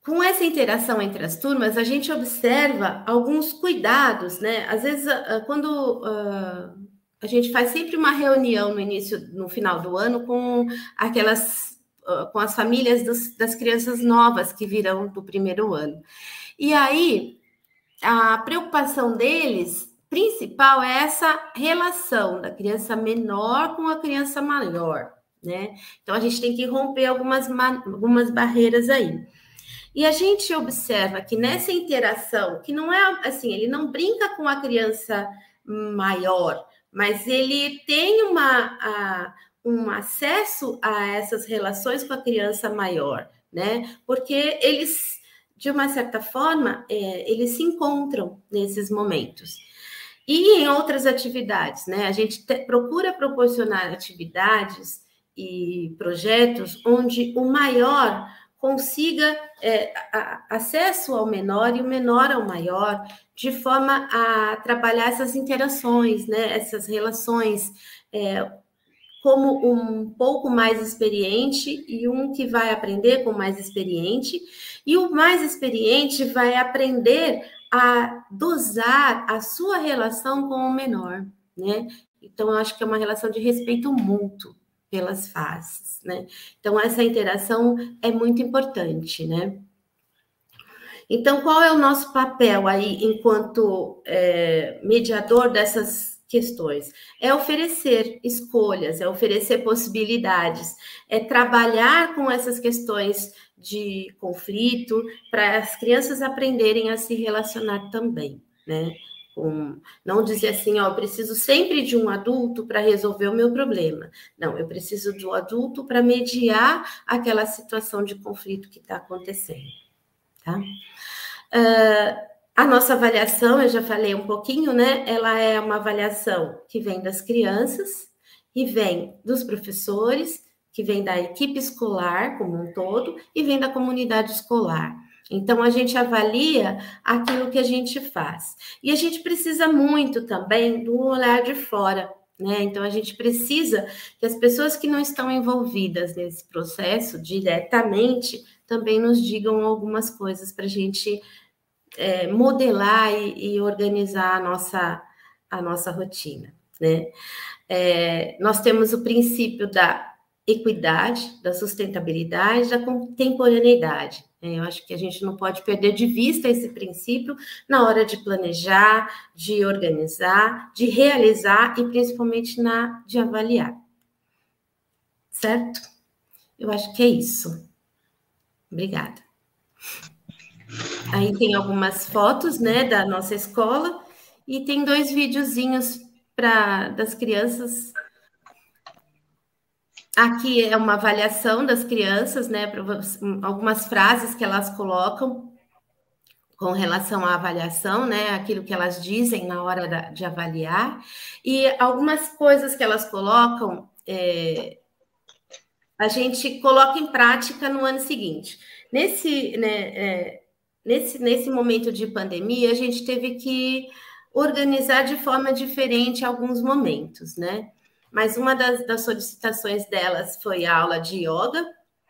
Com essa interação entre as turmas, a gente observa alguns cuidados, né? Às vezes, quando uh, a gente faz sempre uma reunião no início, no final do ano, com aquelas, com as famílias dos, das crianças novas que virão do primeiro ano. E aí, a preocupação deles principal é essa relação da criança menor com a criança maior, né? Então a gente tem que romper algumas, algumas barreiras aí. E a gente observa que nessa interação, que não é assim, ele não brinca com a criança maior, mas ele tem uma, a, um acesso a essas relações com a criança maior, né? Porque eles, de uma certa forma, é, eles se encontram nesses momentos. E em outras atividades, né? A gente te, procura proporcionar atividades e projetos onde o maior consiga é, a, acesso ao menor e o menor ao maior, de forma a trabalhar essas interações, né? Essas relações. É, como um pouco mais experiente e um que vai aprender com mais experiente, e o mais experiente vai aprender a dosar a sua relação com o menor, né? Então, eu acho que é uma relação de respeito mútuo pelas fases, né? Então, essa interação é muito importante, né? Então, qual é o nosso papel aí enquanto é, mediador dessas questões? É oferecer escolhas, é oferecer possibilidades, é trabalhar com essas questões de conflito, para as crianças aprenderem a se relacionar também, né? Com, não dizer assim, ó, preciso sempre de um adulto para resolver o meu problema. Não, eu preciso do adulto para mediar aquela situação de conflito que está acontecendo, tá? Uh, a nossa avaliação, eu já falei um pouquinho, né? Ela é uma avaliação que vem das crianças e vem dos professores que vem da equipe escolar como um todo e vem da comunidade escolar. Então, a gente avalia aquilo que a gente faz. E a gente precisa muito também do olhar de fora, né? Então, a gente precisa que as pessoas que não estão envolvidas nesse processo diretamente também nos digam algumas coisas para a gente é, modelar e, e, organizar a nossa, a nossa rotina, né? É, nós temos o princípio da equidade, da sustentabilidade, da contemporaneidade. É, eu acho que a gente não pode perder de vista esse princípio na hora de planejar, de organizar, de realizar e principalmente na de avaliar. Certo? Eu acho que é isso. Obrigada. Aí tem algumas fotos, né, da nossa escola e tem dois videozinhos para das crianças Aqui é uma avaliação das crianças, né? Algumas frases que elas colocam com relação à avaliação, né? Aquilo que elas dizem na hora da, de avaliar, e algumas coisas que elas colocam, é, a gente coloca em prática no ano seguinte. Nesse, né, é, nesse, nesse momento de pandemia, a gente teve que organizar de forma diferente alguns momentos, né? Mas uma das, das solicitações delas foi a aula de yoga,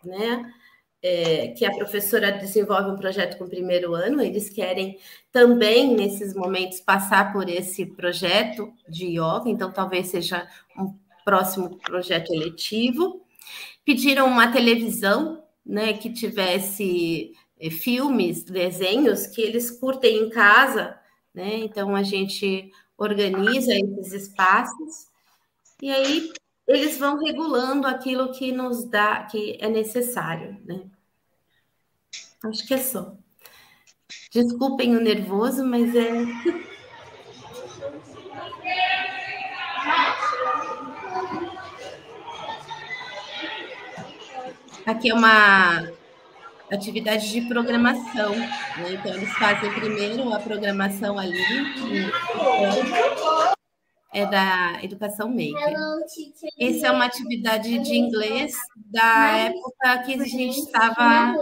né? É, que a professora desenvolve um projeto com o primeiro ano, eles querem também, nesses momentos, passar por esse projeto de yoga, então talvez seja um próximo projeto eletivo. Pediram uma televisão né, que tivesse é, filmes, desenhos que eles curtem em casa, né? Então a gente organiza esses espaços e aí eles vão regulando aquilo que nos dá, que é necessário, né? Acho que é só. Desculpem o nervoso, mas é. Aqui é uma atividade de programação, né? Então eles fazem primeiro a programação ali. É da Educação Maker. Essa é uma atividade de inglês da época que a gente estava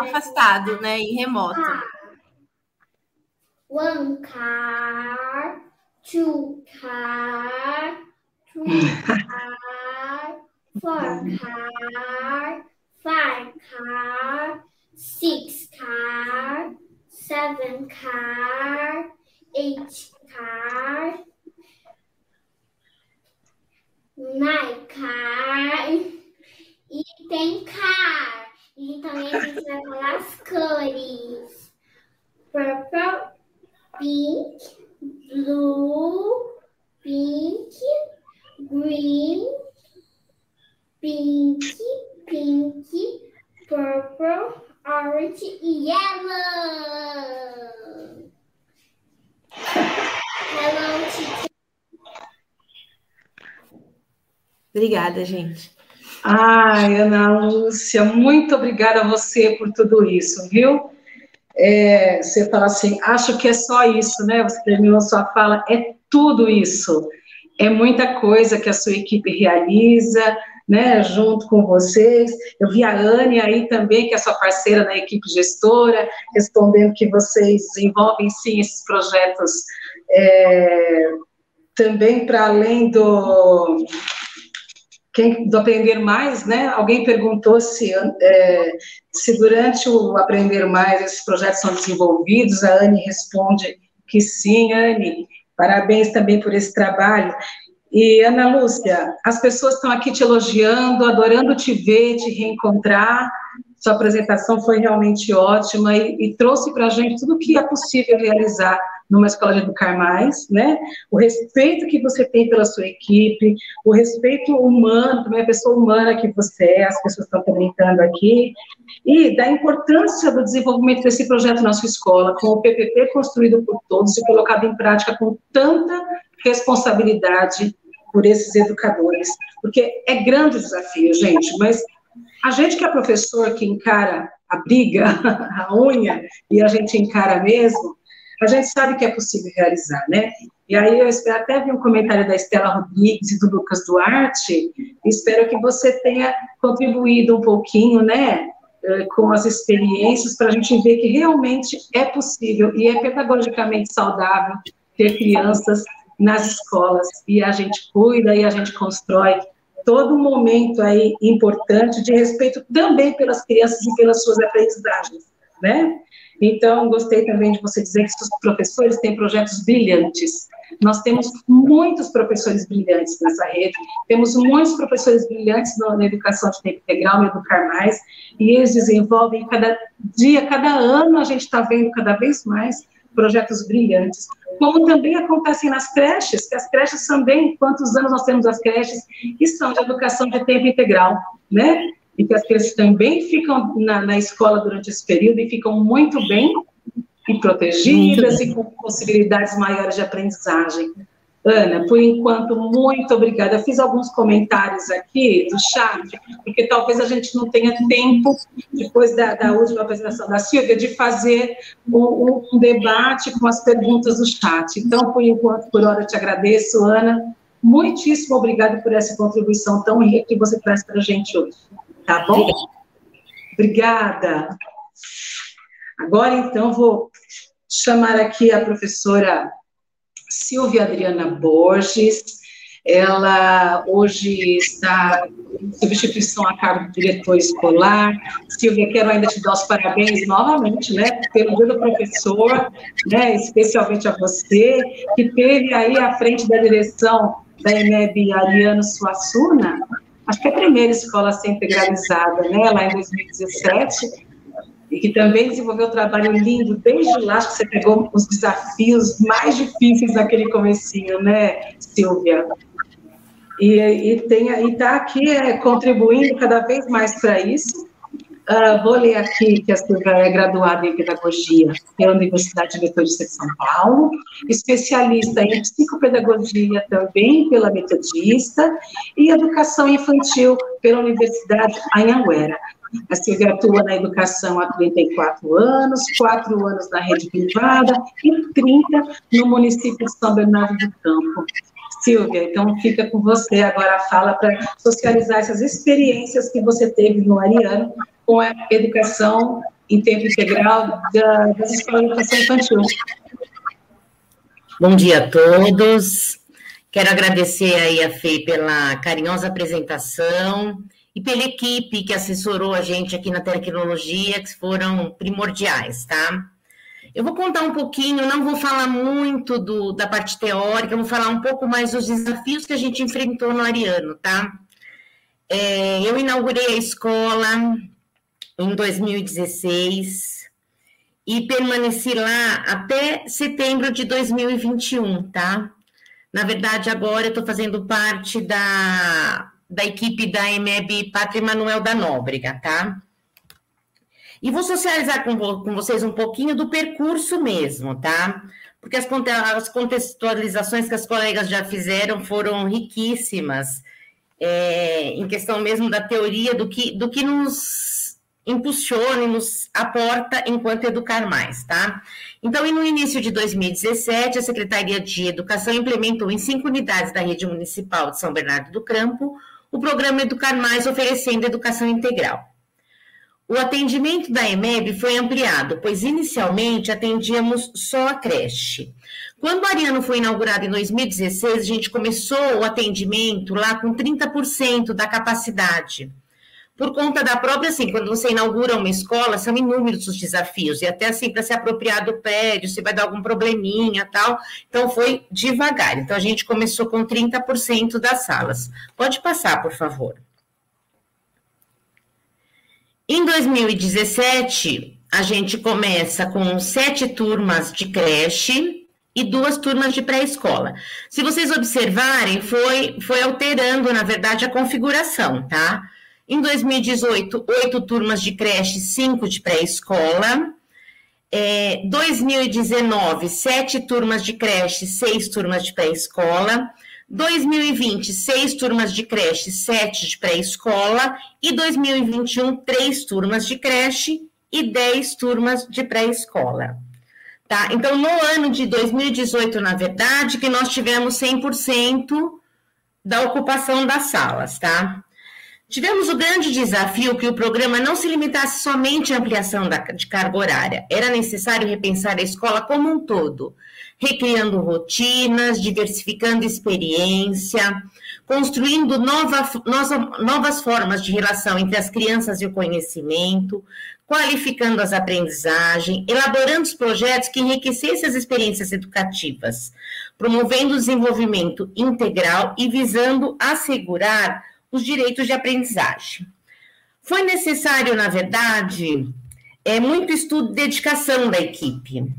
afastado, né, em remoto. One car, two car, three car, four car, five car, six car, seven car, eight car, nine car e tem car. Então a gente vai falar as cores. Obrigada, gente. Ai, Ana Lúcia, muito obrigada a você por tudo isso, viu? É, você fala assim, acho que é só isso, né? Você terminou sua fala, é tudo isso. É muita coisa que a sua equipe realiza, né, junto com vocês. Eu vi a Anne aí também, que é sua parceira na equipe gestora, respondendo que vocês desenvolvem sim esses projetos é, também para além do quem, do aprender mais, né? Alguém perguntou se, é, se durante o aprender mais esses projetos são desenvolvidos. A Anne responde que sim, Anne. Parabéns também por esse trabalho. E Ana Lúcia, as pessoas estão aqui te elogiando, adorando te ver, te reencontrar. Sua apresentação foi realmente ótima e, e trouxe para a gente tudo o que é possível realizar numa escola de educar mais, né? O respeito que você tem pela sua equipe, o respeito humano, também a pessoa humana que você é, as pessoas estão comentando aqui, e da importância do desenvolvimento desse projeto na sua escola, com o PPP construído por todos e colocado em prática com tanta responsabilidade por esses educadores, porque é grande o desafio, gente, mas a gente que é professor, que encara a briga, a unha, e a gente encara mesmo, a gente sabe que é possível realizar, né? E aí eu espero, até vi um comentário da Estela Rodrigues e do Lucas Duarte, espero que você tenha contribuído um pouquinho, né, eh, com as experiências, para a gente ver que realmente é possível e é pedagogicamente saudável ter crianças nas escolas, e a gente cuida e a gente constrói todo um momento aí importante de respeito também pelas crianças e pelas suas aprendizagens, né? Então, gostei também de você dizer que os professores têm projetos brilhantes. Nós temos muitos professores brilhantes nessa rede, temos muitos professores brilhantes na, educação de tempo integral, no Educar Mais, e eles desenvolvem cada dia, cada ano, a gente está vendo cada vez mais projetos brilhantes, como também acontecem nas creches, que as creches também, quantos anos nós temos as creches, e são de educação de tempo integral, né? E que as crianças também ficam na, na escola durante esse período e ficam muito bem e protegidas muito e com possibilidades maiores de aprendizagem. Ana, por enquanto, muito obrigada. Eu fiz alguns comentários aqui do chat, porque talvez a gente não tenha tempo, depois da, da última apresentação da Silvia, de fazer um, um, debate com as perguntas do chat. Então, por enquanto, por hora, eu te agradeço, Ana. Muitíssimo obrigada por essa contribuição tão rica que você traz para a gente hoje. Tá bom? Obrigada. Agora, então, vou chamar aqui a professora Silvia Adriana Borges. Ela hoje está em substituição a cargo do diretor escolar. Silvia, quero ainda te dar os parabéns novamente, né, pelo do professor, né, especialmente a você, que teve aí à frente da direção da EMEB Ariano Suassuna, acho que a primeira escola a ser integralizada, né, lá em 2017, e que também desenvolveu um trabalho lindo desde lá, que você pegou os desafios mais difíceis daquele comecinho, né, Silvia? E está aqui é, contribuindo cada vez mais para isso, Uh, vou ler aqui que a Silvia é graduada em Pedagogia pela Universidade Metodista de São Paulo, especialista em Psicopedagogia também pela Metodista e Educação Infantil pela Universidade Anhanguera. A Silvia atua na educação há 34 anos, 4 anos na rede privada e 30 no município de São Bernardo do Campo. Silvia, então fica com você agora a fala para socializar essas experiências que você teve no Ariano com a educação em tempo integral da, das escolas de educação infantil. Bom dia a todos. Quero agradecer aí a FEI pela carinhosa apresentação e pela equipe que assessorou a gente aqui na tecnologia, que foram primordiais, tá? Eu vou contar um pouquinho, não vou falar muito do, da parte teórica, vou falar um pouco mais dos desafios que a gente enfrentou no Ariano, tá? É, eu inaugurei a escola em 2016 e permaneci lá até setembro de 2021, tá? Na verdade, agora eu estou fazendo parte da, da equipe da EMEB Pátria Manuel da Nóbrega, tá? E vou socializar com, com vocês um pouquinho do percurso mesmo, tá? Porque as, as contextualizações que as colegas já fizeram foram riquíssimas, é, em questão mesmo da teoria do que, do que nos impulsiona e nos aporta enquanto educar mais, tá? Então, no início de 2017, a Secretaria de Educação implementou em cinco unidades da rede municipal de São Bernardo do Campo o programa Educar Mais, oferecendo educação integral. O atendimento da EMEB foi ampliado, pois inicialmente atendíamos só a creche. Quando o Ariano foi inaugurado em 2016, a gente começou o atendimento lá com 30% da capacidade. Por conta da própria, assim, quando você inaugura uma escola, são inúmeros os desafios, e até assim, para se apropriar do prédio, se vai dar algum probleminha tal. Então, foi devagar. Então, a gente começou com 30% das salas. Pode passar, por favor. Em 2017, a gente começa com sete turmas de creche e duas turmas de pré-escola. Se vocês observarem, foi, foi alterando, na verdade, a configuração, tá? Em 2018, oito turmas de creche, cinco de pré-escola. É, 2019, sete turmas de creche, seis turmas de pré-escola. 2020, seis turmas de creche, sete de pré-escola, e 2021, três turmas de creche e dez turmas de pré-escola. Tá? Então, no ano de 2018, na verdade, que nós tivemos 100% da ocupação das salas, tá? Tivemos o grande desafio que o programa não se limitasse somente à ampliação da, de carga horária. Era necessário repensar a escola como um todo, recriando rotinas, diversificando experiência, construindo nova, novas formas de relação entre as crianças e o conhecimento, qualificando as aprendizagens, elaborando os projetos que enriquecessem as experiências educativas, promovendo o desenvolvimento integral e visando assegurar os direitos de aprendizagem. Foi necessário, na verdade, é, muito estudo e dedicação da equipe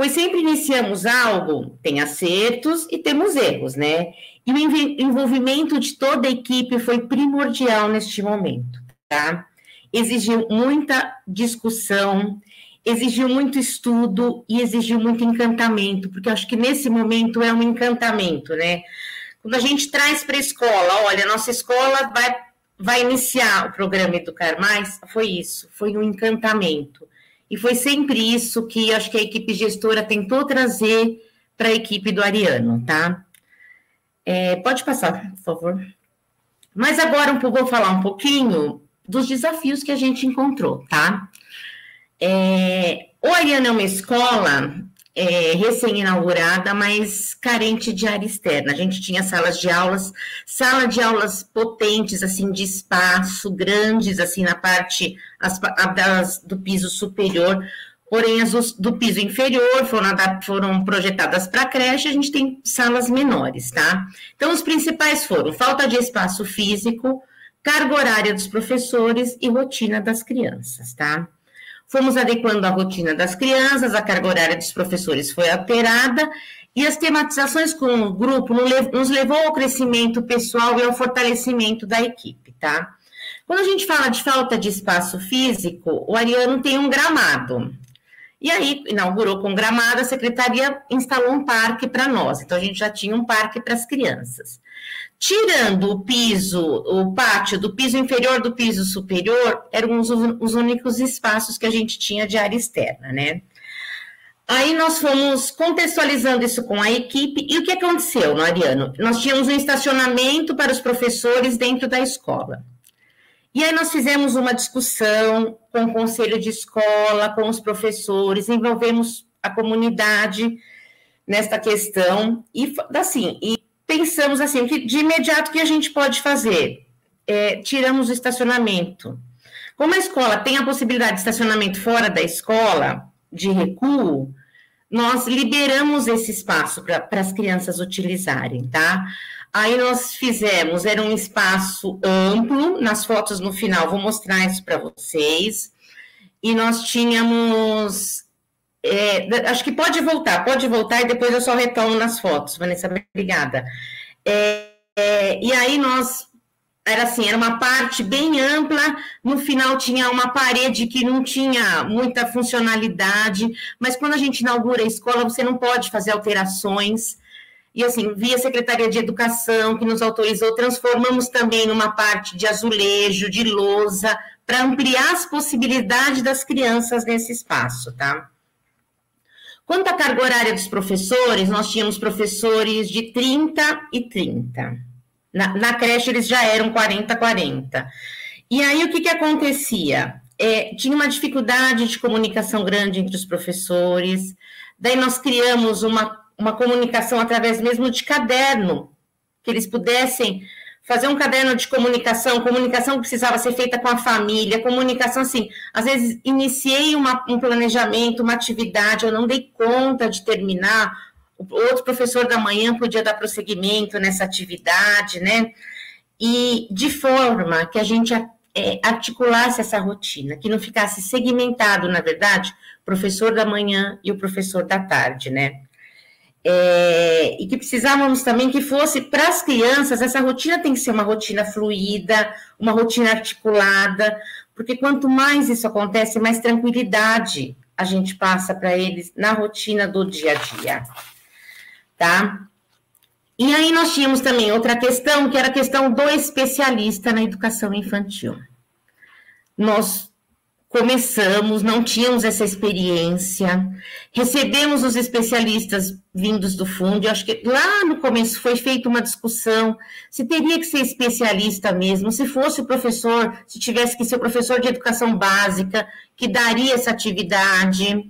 Pois sempre iniciamos algo, tem acertos e temos erros, né? E o envolvimento de toda a equipe foi primordial neste momento, tá? Exigiu muita discussão, exigiu muito estudo e exigiu muito encantamento, porque acho que nesse momento é um encantamento, né? Quando a gente traz para a escola, olha, nossa escola vai, vai iniciar o programa Educar Mais, foi isso, foi um encantamento. E foi sempre isso que acho que a equipe gestora tentou trazer para a equipe do Ariano, tá? É, pode passar, por favor. Mas agora eu vou falar um pouquinho dos desafios que a gente encontrou, tá? É, o Ariano é uma escola é, recém-inaugurada, mas carente de área externa. A gente tinha salas de aulas, sala de aulas potentes, assim, de espaço, grandes, assim, na parte as, do piso superior, porém as do piso inferior foram, foram projetadas para creche, a gente tem salas menores, tá? Então, os principais foram falta de espaço físico, carga horária dos professores e rotina das crianças, tá? Fomos adequando a rotina das crianças, a carga horária dos professores foi alterada e as tematizações com o grupo nos levou ao crescimento pessoal e ao fortalecimento da equipe, tá? Quando a gente fala de falta de espaço físico, o Ariano tem um gramado. E aí, inaugurou com gramado, a secretaria instalou um parque para nós. Então, a gente já tinha um parque para as crianças. Tirando o piso, o pátio do piso inferior do piso superior, eram os, os únicos espaços que a gente tinha de área externa, né? Aí nós fomos contextualizando isso com a equipe, e o que aconteceu, Mariano? Nós tínhamos um estacionamento para os professores dentro da escola. E aí nós fizemos uma discussão com o conselho de escola, com os professores, envolvemos a comunidade nesta questão, e assim, e pensamos assim, que de imediato que a gente pode fazer? É, tiramos o estacionamento. Como a escola tem a possibilidade de estacionamento fora da escola, de recuo, nós liberamos esse espaço para as crianças utilizarem, tá? Aí nós fizemos, era um espaço amplo, nas fotos no final, vou mostrar isso para vocês. E nós tínhamos. É, acho que pode voltar, pode voltar e depois eu só retomo nas fotos, Vanessa, obrigada. É, é, e aí nós era assim, era uma parte bem ampla, no final tinha uma parede que não tinha muita funcionalidade, mas quando a gente inaugura a escola, você não pode fazer alterações. E assim, via Secretaria de Educação, que nos autorizou, transformamos também numa parte de azulejo, de lousa, para ampliar as possibilidades das crianças nesse espaço, tá? Quanto à carga horária dos professores, nós tínhamos professores de 30 e 30. Na, na creche eles já eram 40-40. E aí o que, que acontecia? É, tinha uma dificuldade de comunicação grande entre os professores, daí nós criamos uma, uma comunicação através mesmo de caderno, que eles pudessem fazer um caderno de comunicação, comunicação que precisava ser feita com a família, comunicação assim, às vezes iniciei uma, um planejamento, uma atividade, eu não dei conta de terminar, outro professor da manhã podia dar prosseguimento nessa atividade, né? E de forma que a gente é, articulasse essa rotina, que não ficasse segmentado, na verdade, professor da manhã e o professor da tarde, né? É, e que precisávamos também que fosse para as crianças, essa rotina tem que ser uma rotina fluida, uma rotina articulada, porque quanto mais isso acontece, mais tranquilidade a gente passa para eles na rotina do dia a dia tá? E aí nós tínhamos também outra questão, que era a questão do especialista na educação infantil. Nós começamos, não tínhamos essa experiência, recebemos os especialistas vindos do fundo, eu acho que lá no começo foi feita uma discussão se teria que ser especialista mesmo, se fosse o professor, se tivesse que ser o professor de educação básica, que daria essa atividade,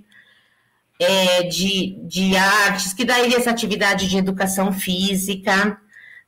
é, de, de artes, que daí essa atividade de educação física,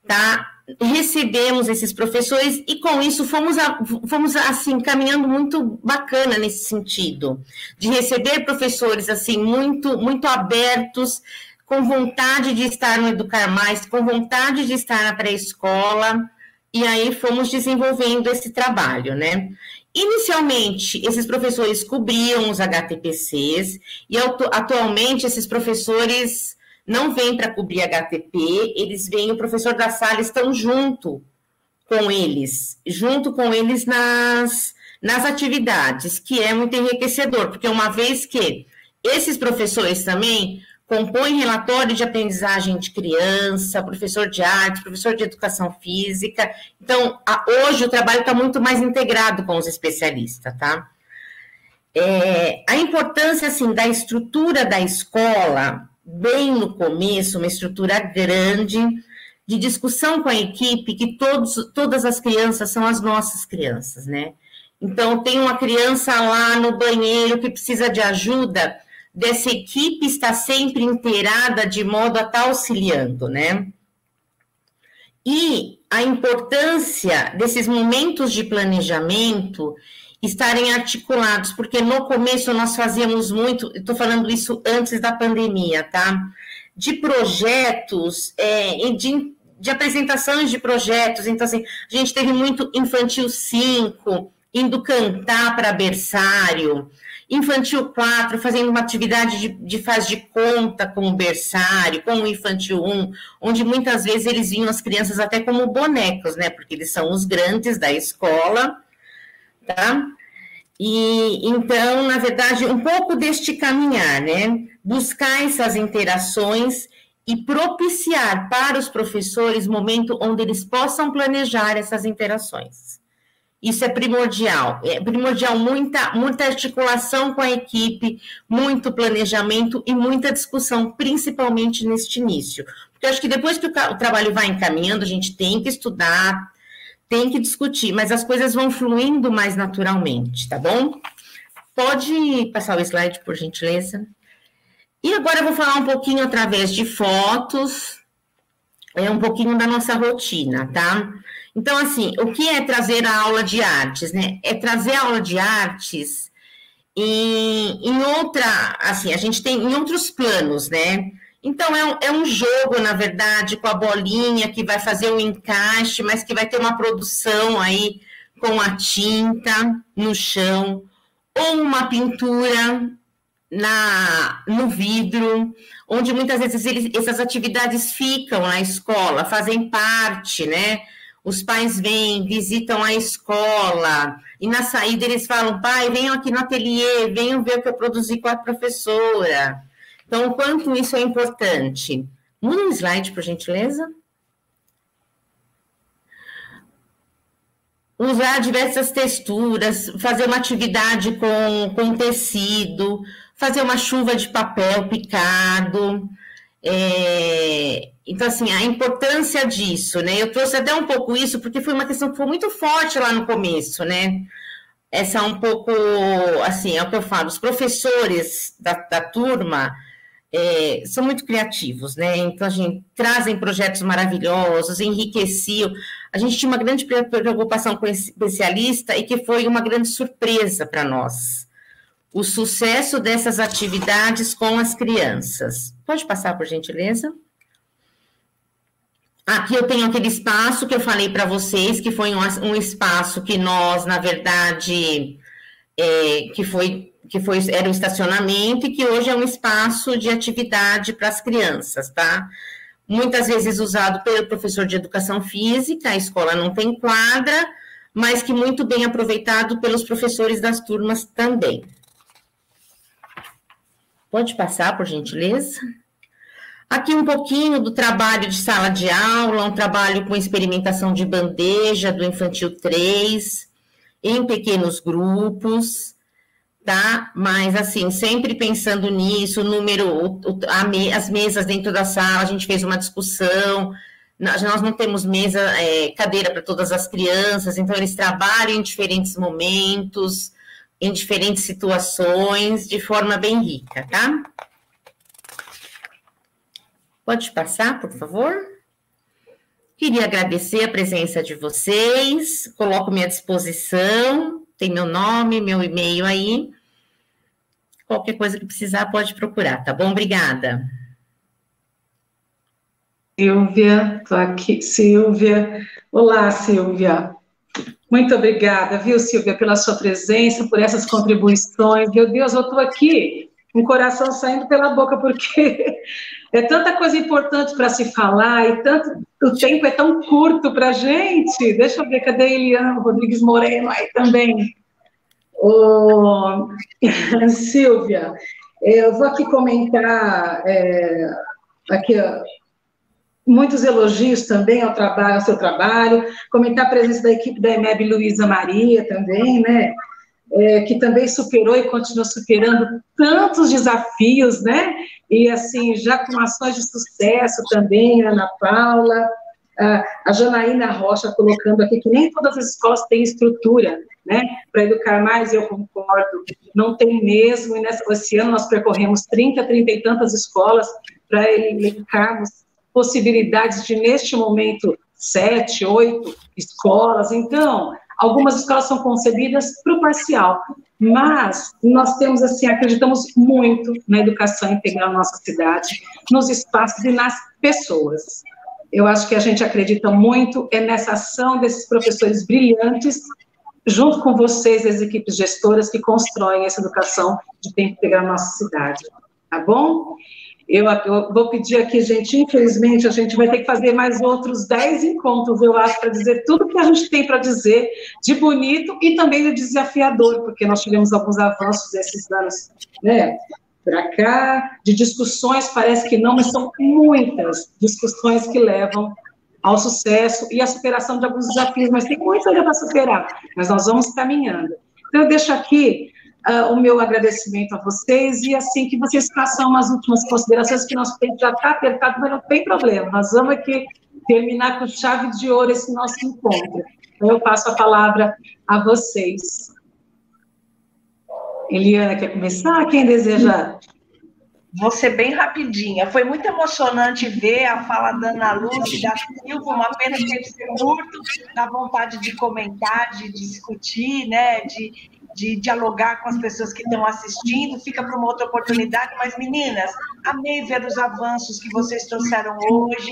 tá? Recebemos esses professores e com isso fomos, a, fomos assim caminhando muito bacana nesse sentido, de receber professores assim muito muito abertos, com vontade de estar no Educar Mais, com vontade de estar na pré-escola, e aí fomos desenvolvendo esse trabalho, né? Inicialmente, esses professores cobriam os HTPCs e atualmente esses professores não vêm para cobrir HTP, eles vêm, o professor da sala estão junto com eles, junto com eles nas, nas atividades, que é muito enriquecedor, porque uma vez que esses professores também compõe relatório de aprendizagem de criança, professor de arte, professor de educação física. Então, a, hoje o trabalho está muito mais integrado com os especialistas, tá? É, a importância, assim, da estrutura da escola, bem no começo, uma estrutura grande, de discussão com a equipe, que todos, todas as crianças são as nossas crianças, né? Então, tem uma criança lá no banheiro que precisa de ajuda, dessa equipe está sempre inteirada de modo a estar tá auxiliando, né? E a importância desses momentos de planejamento estarem articulados, porque no começo nós fazíamos muito, estou falando isso antes da pandemia, tá? De projetos, é, de, de apresentações de projetos, então assim, a gente teve muito infantil 5, indo cantar para berçário, Infantil 4, fazendo uma atividade de, de faz de conta com o berçário, com o Infantil 1, onde muitas vezes eles vinham as crianças até como bonecos, né? Porque eles são os grandes da escola, tá? E então, na verdade, um pouco deste caminhar, né? Buscar essas interações e propiciar para os professores momento onde eles possam planejar essas interações. Isso é primordial. É primordial muita, muita articulação com a equipe, muito planejamento e muita discussão, principalmente neste início. Porque eu acho que depois que o, o trabalho vai encaminhando, a gente tem que estudar, tem que discutir, mas as coisas vão fluindo mais naturalmente, tá bom? Pode passar o slide, por gentileza. E agora eu vou falar um pouquinho através de fotos, é um pouquinho da nossa rotina, tá? Então, assim, o que é trazer a aula de artes, né? É trazer a aula de artes em, em outra, assim, a gente tem em outros planos, né? Então, é um, é um jogo, na verdade, com a bolinha que vai fazer o encaixe, mas que vai ter uma produção aí com a tinta no chão, ou uma pintura na, no vidro, onde muitas vezes eles, essas atividades ficam na escola, fazem parte, né? os pais vêm, visitam a escola, e na saída eles falam, pai, venham aqui no ateliê, venham ver o que eu produzi com a professora. Então, o quanto isso é importante. Muda um slide, por gentileza. Usar diversas texturas, fazer uma atividade com, com tecido, fazer uma chuva de papel picado, é, então, assim, a importância disso, né? Eu trouxe até um pouco isso, porque foi uma questão que foi muito forte lá no começo, né? Essa um pouco, assim, é o que eu falo, os professores da, da turma é, são muito criativos, né? Então, a gente trazem projetos maravilhosos, enriqueciam. A gente tinha uma grande preocupação com esse especialista e que foi uma grande surpresa para nós o sucesso dessas atividades com as crianças. Pode passar, por gentileza? Aqui eu tenho aquele espaço que eu falei para vocês, que foi um, um, espaço que nós, na verdade, é, que foi que foi era um estacionamento e que hoje é um espaço de atividade para as crianças, tá? Muitas vezes usado pelo professor de educação física, a escola não tem quadra, mas que muito bem aproveitado pelos professores das turmas também. Pode passar, por gentileza? Aqui um pouquinho do trabalho de sala de aula, um trabalho com experimentação de bandeja do infantil 3, em pequenos grupos, tá? Mas assim, sempre pensando nisso, o número, me, as mesas dentro da sala, a gente fez uma discussão. Nós, nós não temos mesa, é, cadeira para todas as crianças, então eles trabalham em diferentes momentos em diferentes situações, de forma bem rica, tá? Pode passar, por favor? Queria agradecer a presença de vocês, coloco-me à disposição, tem meu nome, meu e-mail aí. Qualquer coisa que precisar, pode procurar, tá bom? Obrigada. Silvia, estou aqui. Silvia. Olá, Silvia. Muito obrigada, viu, Silvia, pela sua presença, por essas contribuições. Meu Deus, eu estou aqui o coração saindo pela boca, porque é tanta coisa importante para se falar e tanto o tempo é tão curto para a gente. Deixa eu ver, cadê Eliana Rodrigues Moreno aí também? Ô, Silvia, eu vou aqui comentar é, aqui, muitos elogios também ao trabalho, ao seu trabalho, comentar a presença da equipe da EMEB Luísa Maria também, né, é, que também superou e continua superando tantos desafios, né, e assim, já com ações de sucesso também, Ana Paula, a, Janaína Rocha colocando aqui que nem todas as escolas têm estrutura, né, para educar mais, eu concordo, não tem mesmo, e nessa, esse ano nós percorremos 30, 30 e tantas escolas para educarmos possibilidades de, neste momento, sete, oito escolas. Então, algumas escolas são concebidas para o parcial, mas nós temos, assim, acreditamos muito na educação integral na nossa cidade, nos espaços e nas pessoas. Eu acho que a gente acredita muito é nessa ação desses professores brilhantes, junto com vocês, as equipes gestoras que constroem essa educação de tempo integral na nossa cidade. Tá bom? Eu, eu, vou pedir aqui, gente, infelizmente, a gente vai ter que fazer mais outros 10 encontros, eu acho, para dizer tudo que a gente tem para dizer de bonito e também de desafiador, porque nós tivemos alguns avanços esses anos, né, para cá, de discussões, parece que não, mas são muitas discussões que levam ao sucesso e à superação de alguns desafios, mas tem muito ainda para superar, mas nós vamos caminhando. Então, eu deixo aqui uh, o meu agradecimento a vocês e assim que vocês façam umas últimas considerações, que nosso tempo já está apertado, mas não tem problema, nós vamos aqui terminar com chave de ouro esse nosso encontro. Então, eu passo a palavra a vocês. Eliana quer começar? Quem deseja Vou ser bem rapidinha. Foi muito emocionante ver a fala da Ana Lúcia da Silva, uma pena que ser curto, da vontade de comentar, de discutir, né, de, de dialogar com as pessoas que estão assistindo. Fica para uma outra oportunidade, mas meninas, amei ver os avanços que vocês trouxeram hoje.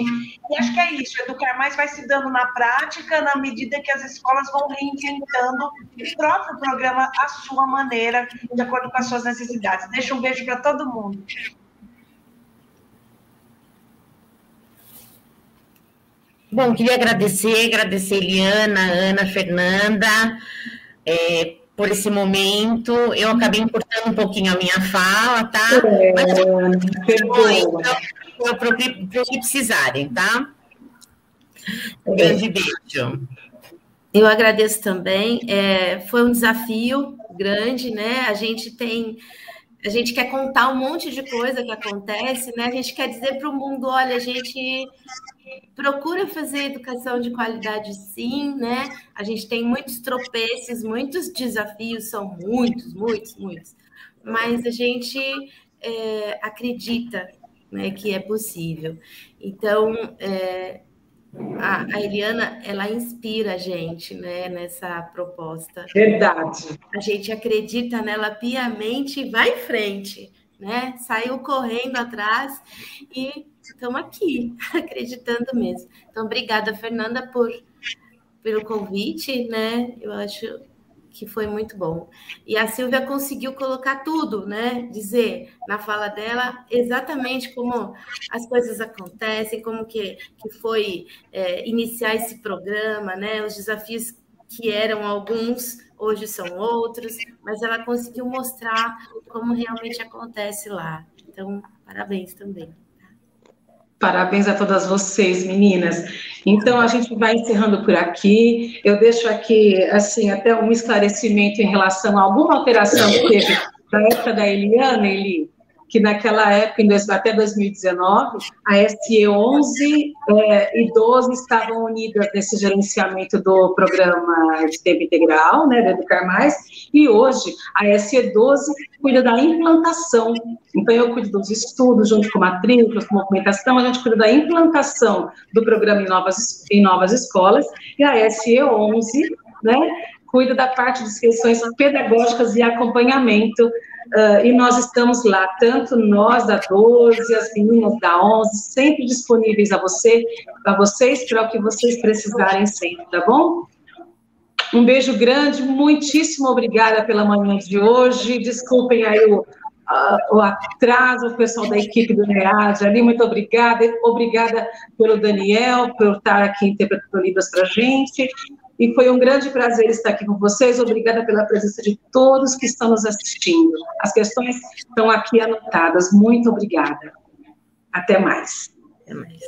E acho que é isso, educar mais vai se dando na prática, na medida que as escolas vão reinventando o próprio programa à sua maneira, de acordo com as suas necessidades. Deixa um beijo para todo mundo. Bom, queria agradecer, agradecer Eliana, Ana, Fernanda, é, por esse momento. Eu acabei importando um pouquinho a minha fala, tá? É, Mas, então, para o que precisarem, tá? Um grande beijo. Eu agradeço também. É, foi um desafio grande, né? A gente tem a gente quer contar um monte de coisa que acontece, né? A gente quer dizer para o mundo, olha, a gente procura fazer educação de qualidade sim, né? A gente tem muitos tropeços, muitos desafios, são muitos, muitos, muitos. Mas a gente é, acredita né, que é possível. Então, é, a, a, Eliana, ela inspira a gente, né, nessa proposta. Verdade. A gente acredita nela piamente e vai em frente, né? Saiu correndo atrás e estamos aqui, acreditando mesmo. Então, obrigada, Fernanda, por pelo convite, né? Eu acho que foi muito bom. E a Silvia conseguiu colocar tudo, né? Dizer na fala dela exatamente como as coisas acontecem, como que, que foi é, iniciar esse programa, né? Os desafios que eram alguns, hoje são outros, mas ela conseguiu mostrar como realmente acontece lá. Então, parabéns também. Parabéns a todas vocês, meninas. Então, a gente vai encerrando por aqui. Eu deixo aqui, assim, até um esclarecimento em relação a alguma alteração que teve da época da Eliana, Eli, que naquela época, até 2019, a SE 11 é, e 12 estavam unidas nesse gerenciamento do programa de tempo integral, né, do Educar Mais, e hoje a SE 12 cuida da implantação. Então, eu cuido dos estudos, junto com matrículas, com movimentação, a gente cuida da implantação do programa em novas, em novas escolas, e a SE 11, né, cuida da parte de questões pedagógicas e acompanhamento Uh, e nós estamos lá, tanto nós da 12, as meninas da 11, sempre disponíveis a você, a vocês, para o que vocês precisarem sempre, tá bom? Um beijo grande, muitíssimo obrigada pela manhã de hoje. Desculpem aí o, uh, o atraso, o pessoal da equipe do NEAD ali, muito obrigada. Obrigada pelo Daniel, por estar aqui interpretando Libras para a gente. E foi um grande prazer estar aqui com vocês. Obrigada pela presença de todos que estão nos assistindo. As questões estão aqui anotadas. Muito obrigada. Até mais. Até mais.